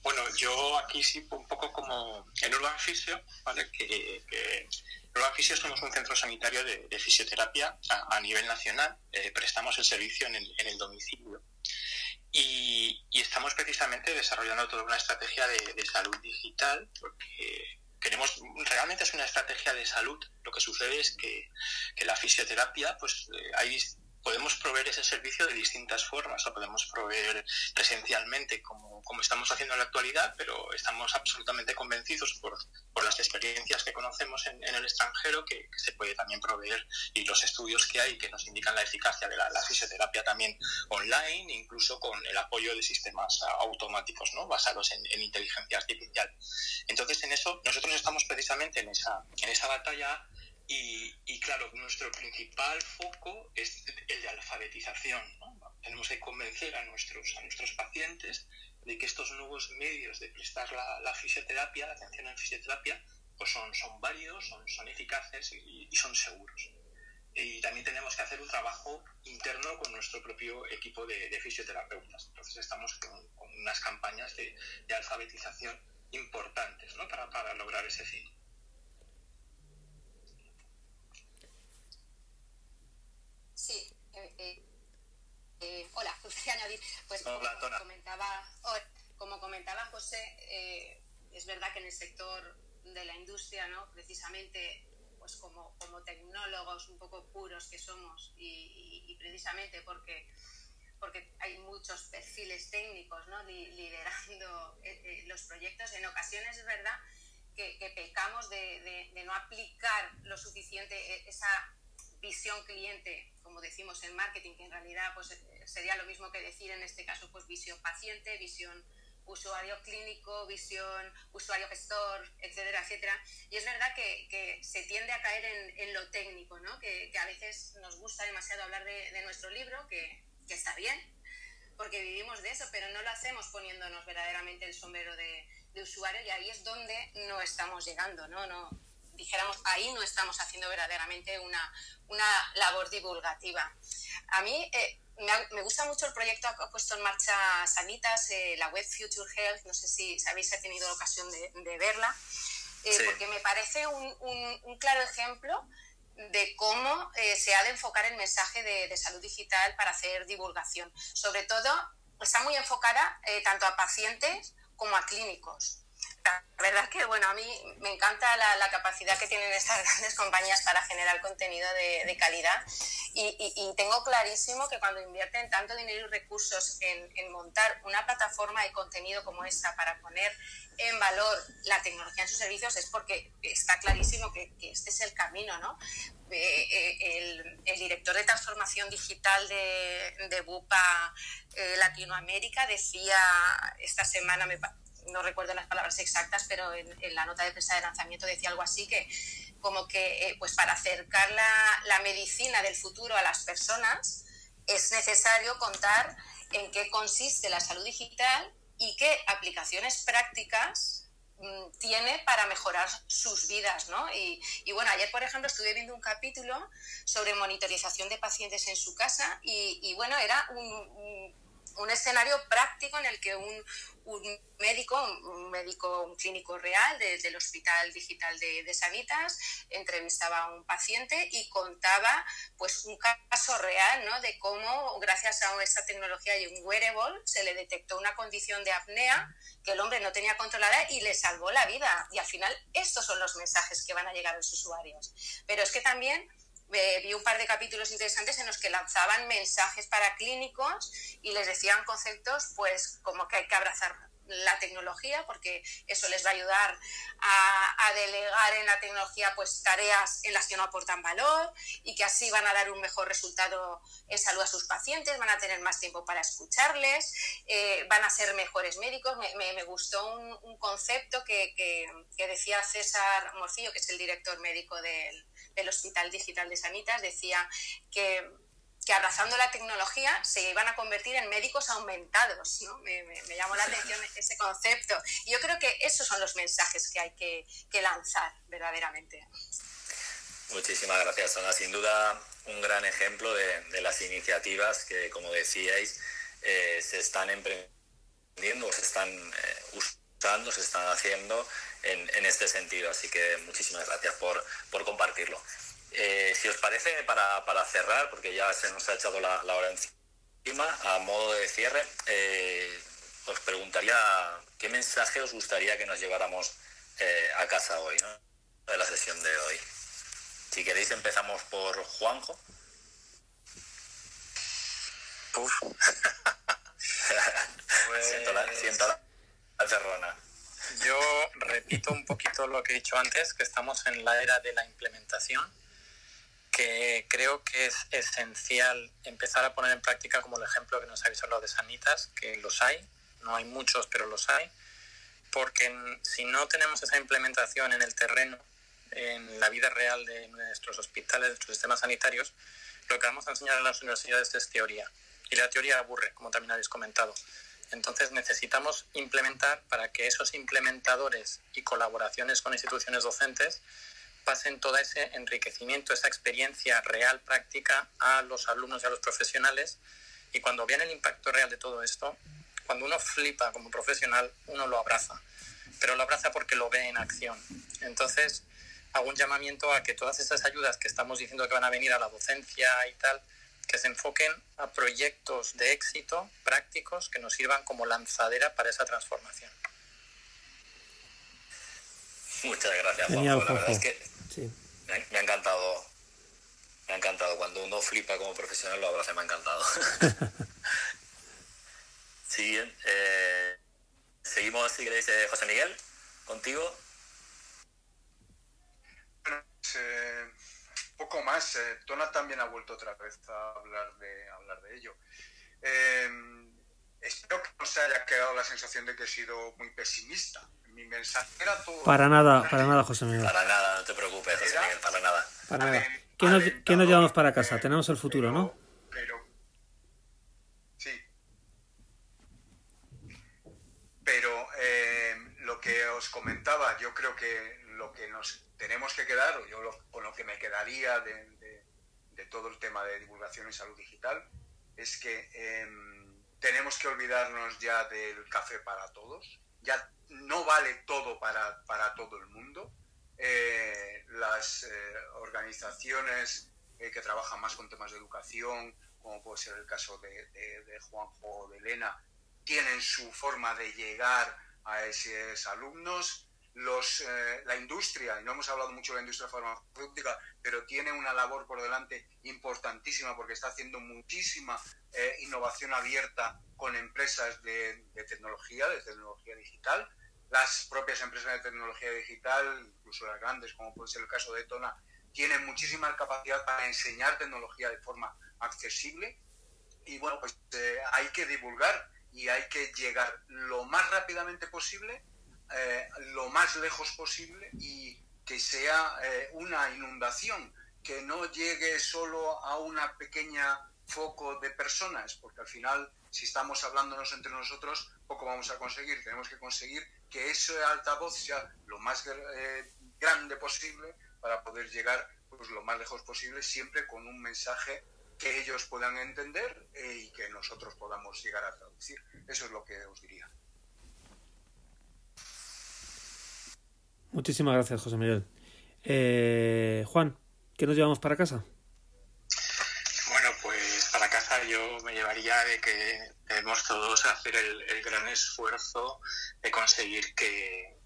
Bueno, yo aquí sí, un poco como en Urban Fisio, ¿vale? que, que Urban Fisio somos un centro sanitario de, fisioterapia a, nivel nacional, eh, prestamos el servicio en el, en el domicilio y, estamos precisamente desarrollando toda una estrategia de, salud digital, porque queremos, realmente es una estrategia de salud. Lo que sucede es que, la fisioterapia, pues eh, hay podemos proveer ese servicio de distintas formas, o podemos proveer presencialmente como, como estamos haciendo en la actualidad, pero estamos absolutamente convencidos por, por las experiencias que conocemos en, el extranjero que, se puede también proveer y los estudios que hay que nos indican la eficacia de la, fisioterapia también online, incluso con el apoyo de sistemas automáticos ¿no? basados en, en inteligencia artificial. Entonces, en eso, nosotros estamos precisamente en esa, en esa batalla y, claro, nuestro principal foco es el de alfabetización. Tenemos que convencer a nuestros, a nuestros pacientes de que estos nuevos medios de prestar la, fisioterapia, la atención en fisioterapia, pues son, son válidos, son, son eficaces y, son seguros. Y también tenemos que hacer un trabajo interno con nuestro propio equipo de, fisioterapeutas. Entonces estamos con, unas campañas de, alfabetización importantes para, para lograr ese fin. Sí. Eh, eh, eh, hola, añadir, pues como, comentaba, como comentaba José, es verdad que en el sector de la industria, ¿no? precisamente pues como, como tecnólogos un poco puros que somos y, precisamente porque porque hay muchos perfiles técnicos ¿no? liderando los proyectos, en ocasiones es verdad que, pecamos de, de, no aplicar lo suficiente esa visión cliente, como decimos en marketing, que en realidad pues, sería lo mismo que decir en este caso pues, visión paciente, visión usuario clínico, visión usuario gestor, etcétera, etcétera. Y es verdad que, se tiende a caer en, lo técnico, ¿no? que, a veces nos gusta demasiado hablar de, nuestro libro, que, está bien, porque vivimos de eso, pero no lo hacemos poniéndonos verdaderamente el sombrero de, de usuario y ahí es donde no estamos llegando, ¿no? no dijéramos, ahí no estamos haciendo verdaderamente una, una labor divulgativa. A mí eh, me, gusta mucho el proyecto que ha puesto en marcha Sanitas, eh, la web Future Health, no sé si sabéis si ha tenido la ocasión de, verla, eh, porque me parece un, un, claro ejemplo de cómo se ha de enfocar el mensaje de, de, salud digital para hacer divulgación. Sobre todo, está muy enfocada tanto a pacientes como a clínicos la verdad que, bueno, a mí me encanta la, capacidad que tienen estas grandes compañías para generar contenido de, calidad y, tengo clarísimo que cuando invierten tanto dinero y recursos en, montar una plataforma de contenido como esta para poner en valor la tecnología en sus servicios es porque está clarísimo que, este es el camino, ¿no? Eh, eh, el, director de transformación digital de, de BUPA eh, Latinoamérica decía esta semana, me, no recuerdo las palabras exactas, pero en, la nota de prensa de lanzamiento decía algo así que como que eh, pues para acercar la, medicina del futuro a las personas es necesario contar en qué consiste la salud digital y qué aplicaciones prácticas mm, tiene para mejorar sus vidas, ¿no? Y, bueno, ayer, por ejemplo, estuve viendo un capítulo sobre monitorización de pacientes en su casa y, bueno, era un escenario práctico en el que un, un médico, un médico, un clínico real del Hospital Digital de, Sanitas, entrevistaba a un paciente y contaba pues un caso real ¿no? de cómo gracias a esta tecnología y un wearable se le detectó una condición de apnea que el hombre no tenía controlada y le salvó la vida. Y al final estos son los mensajes que van a llegar a los usuarios. Pero es que también vi un par de capítulos interesantes en los que lanzaban mensajes para clínicos y les decían conceptos pues como que hay que abrazar la tecnología porque eso les va a ayudar a, delegar en la tecnología pues tareas en las que no aportan valor y que así van a dar un mejor resultado en salud a sus pacientes, van a tener más tiempo para escucharles, eh, van a ser mejores médicos. Me, gustó un, concepto que, que, decía César Morcillo, que es el director médico del, del Hospital Digital de Sanitas, decía que que abrazando la tecnología se iban a convertir en médicos aumentados. ¿no? Me, llamó la atención ese concepto. Y yo creo que esos son los mensajes que hay que, lanzar verdaderamente. Muchísimas gracias, Ana. Sin duda, un gran ejemplo de, las iniciativas que, como decíais, eh, se están emprendiendo, se están eh, usando, se están haciendo en, en, este sentido. Así que muchísimas gracias por, por compartirlo. Eh, si os parece, para, para, cerrar, porque ya se nos ha echado la, hora encima, a modo de cierre, eh, os preguntaría qué mensaje os gustaría que nos lleváramos eh, a casa hoy, ¿no? de la sesión de hoy. Si queréis empezamos por Juanjo. Puf. siento la, siento la un poquito lo que he dicho antes, que estamos en la era de la implementación, que creo que es esencial empezar a poner en práctica como el ejemplo que nos habéis hablado de Sanitas, que los hay, no hay muchos, pero los hay, porque si no tenemos esa implementación en el terreno, en la vida real de nuestros hospitales, de nuestros sistemas sanitarios, lo que vamos a enseñar en las universidades es teoría. Y la teoría aburre, como también habéis comentado. Entonces necesitamos implementar para que esos implementadores y colaboraciones con instituciones docentes pasen todo ese enriquecimiento, esa experiencia real, práctica a los alumnos y a los profesionales. Y cuando viene el impacto real de todo esto, cuando uno flipa como profesional, uno lo abraza. Pero lo abraza porque lo ve en acción. Entonces, hago un llamamiento a que todas esas ayudas que estamos diciendo que van a venir a la docencia y tal, que se enfoquen a proyectos de éxito prácticos que nos sirvan como lanzadera para esa transformación. Muchas gracias, Genial, La verdad es que me, ha encantado. Me ha encantado. Cuando uno flipa como profesional lo abraza, me ha encantado. Siguiente. Eh, seguimos, si queréis, eh, José Miguel, contigo. Eh, poco más. Eh, Tona también ha vuelto otra vez a hablar de, hablar de ello. Em, espero que no se haya quedado la sensación de que he sido muy pesimista. Mi mensaje era todo. Para nada, para nada, José Miguel. Para nada, no te preocupes, José Miguel, para nada. Para nada. ¿Qué nos, ¿Qué nos, llevamos para casa? Tenemos el futuro, ¿no? Pero. Sí. Pero eh, lo que os comentaba, yo creo que nos tenemos que quedar, o yo con lo que me quedaría de, todo el tema de divulgación en salud digital, es que em, tenemos que olvidarnos ya del café para todos. Ya no vale todo para, todo el mundo. Eh, las eh, organizaciones eh, que trabajan más con temas de educación, como puede ser el caso de Juanjo o de Elena, tienen su forma de llegar a esos alumnos los, eh, la industria, y no hemos hablado mucho de la industria farmacéutica, pero tiene una labor por delante importantísima porque está haciendo muchísima eh, innovación abierta con empresas de, tecnología, de tecnología digital. Las propias empresas de tecnología digital, incluso las grandes, como puede ser el caso de Tona, tienen muchísima capacidad para enseñar tecnología de forma accesible. Y bueno, pues eh, hay que divulgar y hay que llegar lo más rápidamente posible eh, lo más lejos posible y que sea eh, una inundación, que no llegue solo a una pequeña foco de personas, porque al final, si estamos hablándonos entre nosotros, poco vamos a conseguir. Tenemos que conseguir que ese altavoz sea lo más eh, grande posible para poder llegar pues, lo más lejos posible, siempre con un mensaje que ellos puedan entender y que nosotros podamos llegar a traducir. Eso es lo que os diría. Muchísimas gracias, José Miguel. Eh, Juan, ¿qué nos llevamos para casa? Bueno, pues para casa yo me llevaría de que debemos todos hacer el, gran esfuerzo de conseguir que,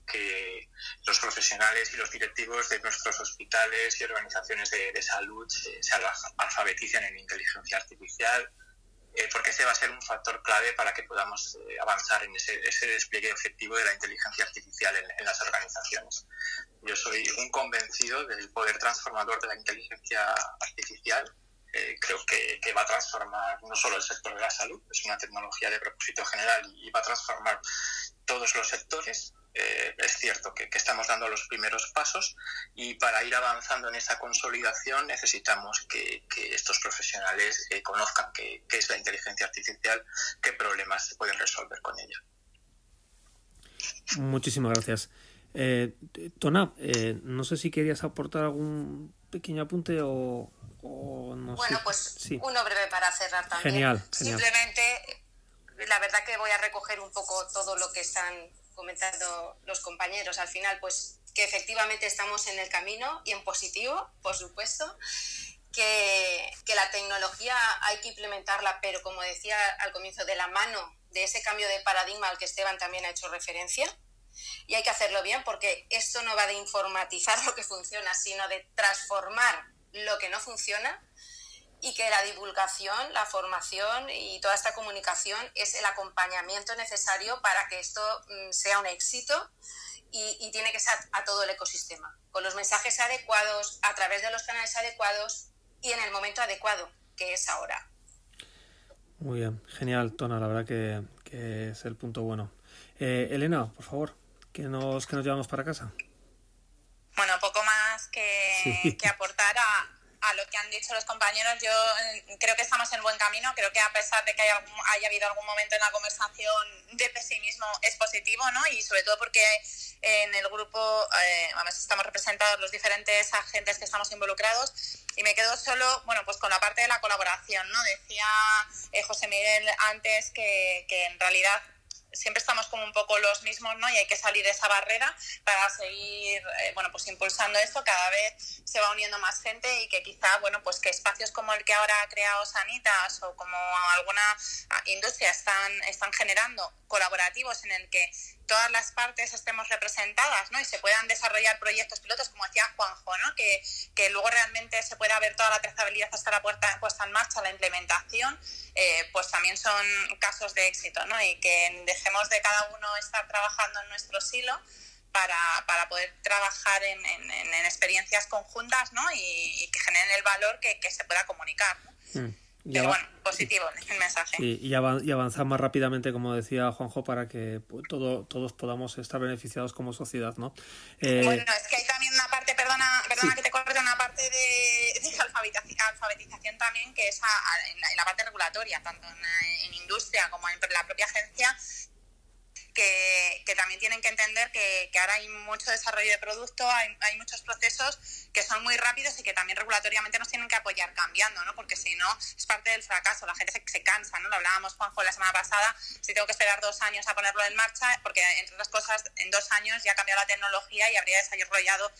los profesionales y los directivos de nuestros hospitales y organizaciones de, salud se, se alfabeticen en inteligencia artificial, eh, porque ese va a ser un factor clave para que podamos eh, avanzar en ese, despliegue efectivo de la inteligencia artificial en, las organizaciones. Yo soy un convencido del poder transformador de la inteligencia artificial. Eh, creo que, va a transformar no solo el sector de la salud, es una tecnología de propósito general y va a transformar todos los sectores, eh, es cierto que, estamos dando los primeros pasos y para ir avanzando en esa consolidación necesitamos que, estos profesionales eh, conozcan qué, es la inteligencia artificial, qué problemas se pueden resolver con ella. Muchísimas gracias. Eh, Tona, eh, no sé si querías aportar algún pequeño apunte o, no Bueno, pues uno breve para cerrar también. Genial, genial. Simplemente, la verdad que voy a recoger un poco todo lo que están comentando los compañeros al final, pues que efectivamente estamos en el camino y en positivo, por supuesto, que, que, la tecnología hay que implementarla, pero como decía al comienzo, de la mano de ese cambio de paradigma al que Esteban también ha hecho referencia. Y hay que hacerlo bien porque esto no va de informatizar lo que funciona, sino de transformar lo que no funciona y que la divulgación, la formación y toda esta comunicación es el acompañamiento necesario para que esto mm, sea un éxito y, tiene que ser a todo el ecosistema, con los mensajes adecuados, a través de los canales adecuados y en el momento adecuado, que es ahora. Muy bien, genial, Tona, la verdad que, es el punto bueno. Eh, Elena, por favor, ¿qué nos, que nos llevamos para casa? Bueno, poco más que, que aportar a, a lo que han dicho los compañeros, yo eh, creo que estamos en buen camino. Creo que a pesar de que haya, haya habido algún momento en la conversación de pesimismo, es positivo, ¿no? Y sobre todo porque en el grupo eh, estamos representados los diferentes agentes que estamos involucrados y me quedo solo, bueno, pues con la parte de la colaboración, ¿no? Decía eh, José Miguel antes que, que en realidad siempre estamos como un poco los mismos, ¿no? Y hay que salir de esa barrera para seguir, eh, bueno, pues impulsando esto. Cada vez se va uniendo más gente y que quizá, bueno, pues que espacios como el que ahora ha creado Sanitas o como alguna ah, industria están, están generando colaborativos en el que todas las partes estemos representadas ¿no? y se puedan desarrollar proyectos pilotos, como decía Juanjo, ¿no? que, que luego realmente se pueda ver toda la trazabilidad hasta la puerta, puesta en marcha, la implementación, eh, pues también son casos de éxito ¿no? y que dejemos de cada uno estar trabajando en nuestro silo. Para, para poder trabajar en, en, experiencias conjuntas ¿no? y, que generen el valor que, que se pueda comunicar. ¿no? Mm. Pero bueno, positivo el mensaje. y, avanzar más rápidamente, como decía Juanjo, para que todo, todos podamos estar beneficiados como sociedad, ¿no? Eh, bueno, es que hay también una parte, perdona, perdona que te corte, una parte de, alfabetización, también, que es en, la, parte regulatoria, tanto en, en industria como en la propia agencia, que, también tienen que entender que, ahora hay mucho desarrollo de producto, hay, hay, muchos procesos que son muy rápidos y que también regulatoriamente nos tienen que apoyar cambiando, ¿no? Porque si no, es parte del fracaso, la gente se, se cansa, ¿no? Lo hablábamos, Juanjo, la semana pasada, si tengo que esperar dos años a ponerlo en marcha, porque entre otras cosas, en dos años ya ha cambiado la tecnología y habría desarrollado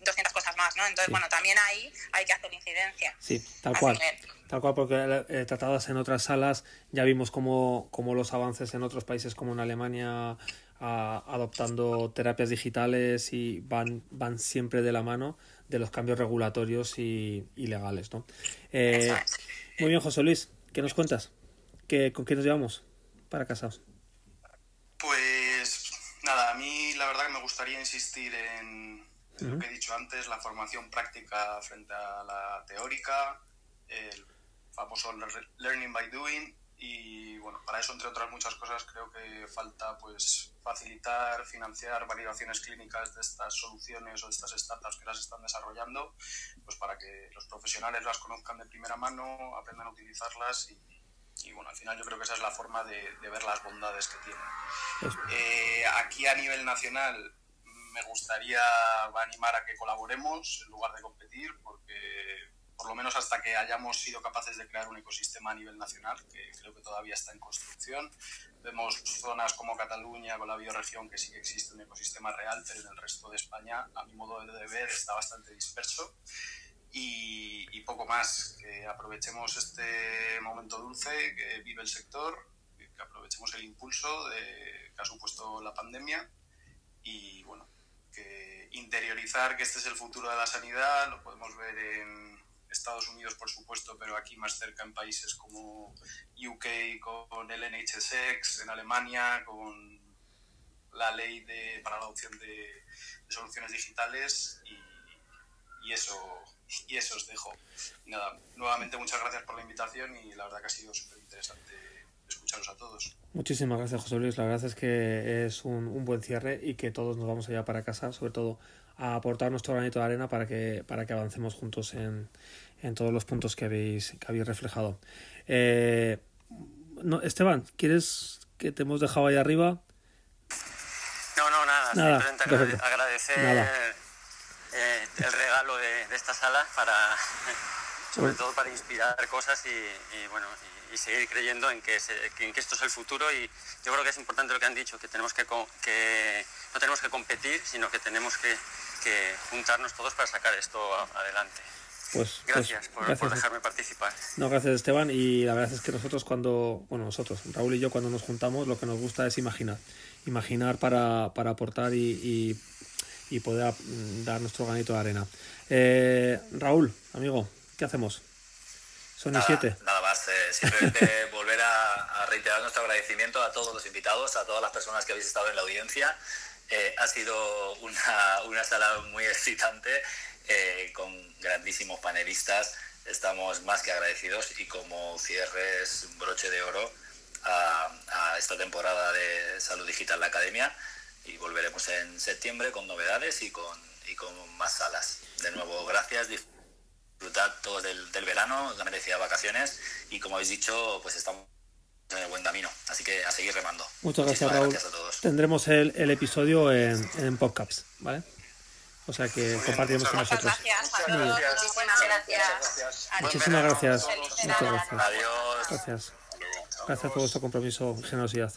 200 cosas más, ¿no? Entonces, bueno, también ahí hay que hacer incidencia. Sí, tal cual. Tal cual, porque eh, tratadas en otras salas ya vimos cómo, cómo, los avances en otros países como en Alemania adoptando terapias digitales y van, van siempre de la mano de los cambios regulatorios y, legales, ¿no? Eh, muy bien, José Luis, ¿qué nos cuentas? ¿Qué, ¿Con qué nos llevamos para casa? Pues nada, a mí la verdad que me gustaría insistir en, lo que he dicho antes, la formación práctica frente a la teórica, el famoso learning by doing y bueno, para eso entre otras muchas cosas creo que falta pues facilitar, financiar validaciones clínicas de estas soluciones o de estas startups que las están desarrollando, pues para que los profesionales las conozcan de primera mano, aprendan a utilizarlas y, y bueno, al final yo creo que esa es la forma de, de ver las bondades que tienen. Eh, aquí a nivel nacional me gustaría animar a que colaboremos en lugar de competir, porque por lo menos hasta que hayamos sido capaces de crear un ecosistema a nivel nacional, que creo que todavía está en construcción. Vemos zonas como Cataluña, con la bioregión, que sí que existe un ecosistema real, pero en el resto de España, a mi modo de ver, está bastante disperso. Y, poco más, que aprovechemos este momento dulce que vive el sector, que aprovechemos el impulso que ha supuesto la pandemia y bueno, que interiorizar que este es el futuro de la sanidad, lo podemos ver en Estados Unidos, por supuesto, pero aquí más cerca en países como UK con el NHSX, en Alemania con la ley de, para la adopción de, soluciones digitales y, eso y eso os dejo. nada, nuevamente muchas gracias por la invitación y la verdad que ha sido súper interesante escucharos a todos. Muchísimas gracias, José Luis. La verdad es que es un, un buen cierre y que todos nos vamos allá para casa, sobre todo a aportar nuestro granito de arena para que, para que avancemos juntos en, en todos los puntos que habéis, que habéis reflejado. Eh, no, Esteban, ¿quieres que te hemos dejado ahí arriba? No, no, nada, nada simplemente agradecer eh, el regalo de, de, esta sala para sobre todo para inspirar cosas y, bueno y, seguir creyendo en que, en que esto es el futuro y yo creo que es importante lo que han dicho que tenemos que, que no tenemos que competir sino que tenemos que, que juntarnos todos para sacar esto adelante pues, pues gracias, por, dejarme participar. No, gracias Esteban. Y la verdad es que nosotros cuando, bueno, nosotros, Raúl y yo cuando nos juntamos, lo que nos gusta es imaginar. Imaginar para, para aportar y, y, poder dar nuestro granito de arena. Eh, Raúl, amigo, ¿qué hacemos? Sony nada, 7. Nada más, eh, simplemente volver a, a, reiterar nuestro agradecimiento a todos los invitados, a todas las personas que habéis estado en la audiencia. Eh, ha sido una, una, sala muy excitante, eh, con grandísimos panelistas. Estamos más que agradecidos y como cierre es un broche de oro a, a esta temporada de Salud Digital la Academia y volveremos en septiembre con novedades y con, y con más salas. De nuevo, gracias disfrutad todos del, del verano, las merecidas vacaciones y como habéis dicho, pues estamos en el buen camino. Así que a seguir remando. Muchas gracias, Raúl. Gracias a todos. Tendremos el, el episodio en, en podcasts, ¿vale? O sea que bien, compartiremos con nosotros. Gracias, gracias. Muchísimas gracias. Muchísimas gracias. Muchas gracias. Adiós. Gracias. Gracias por vuestro compromiso y generosidad.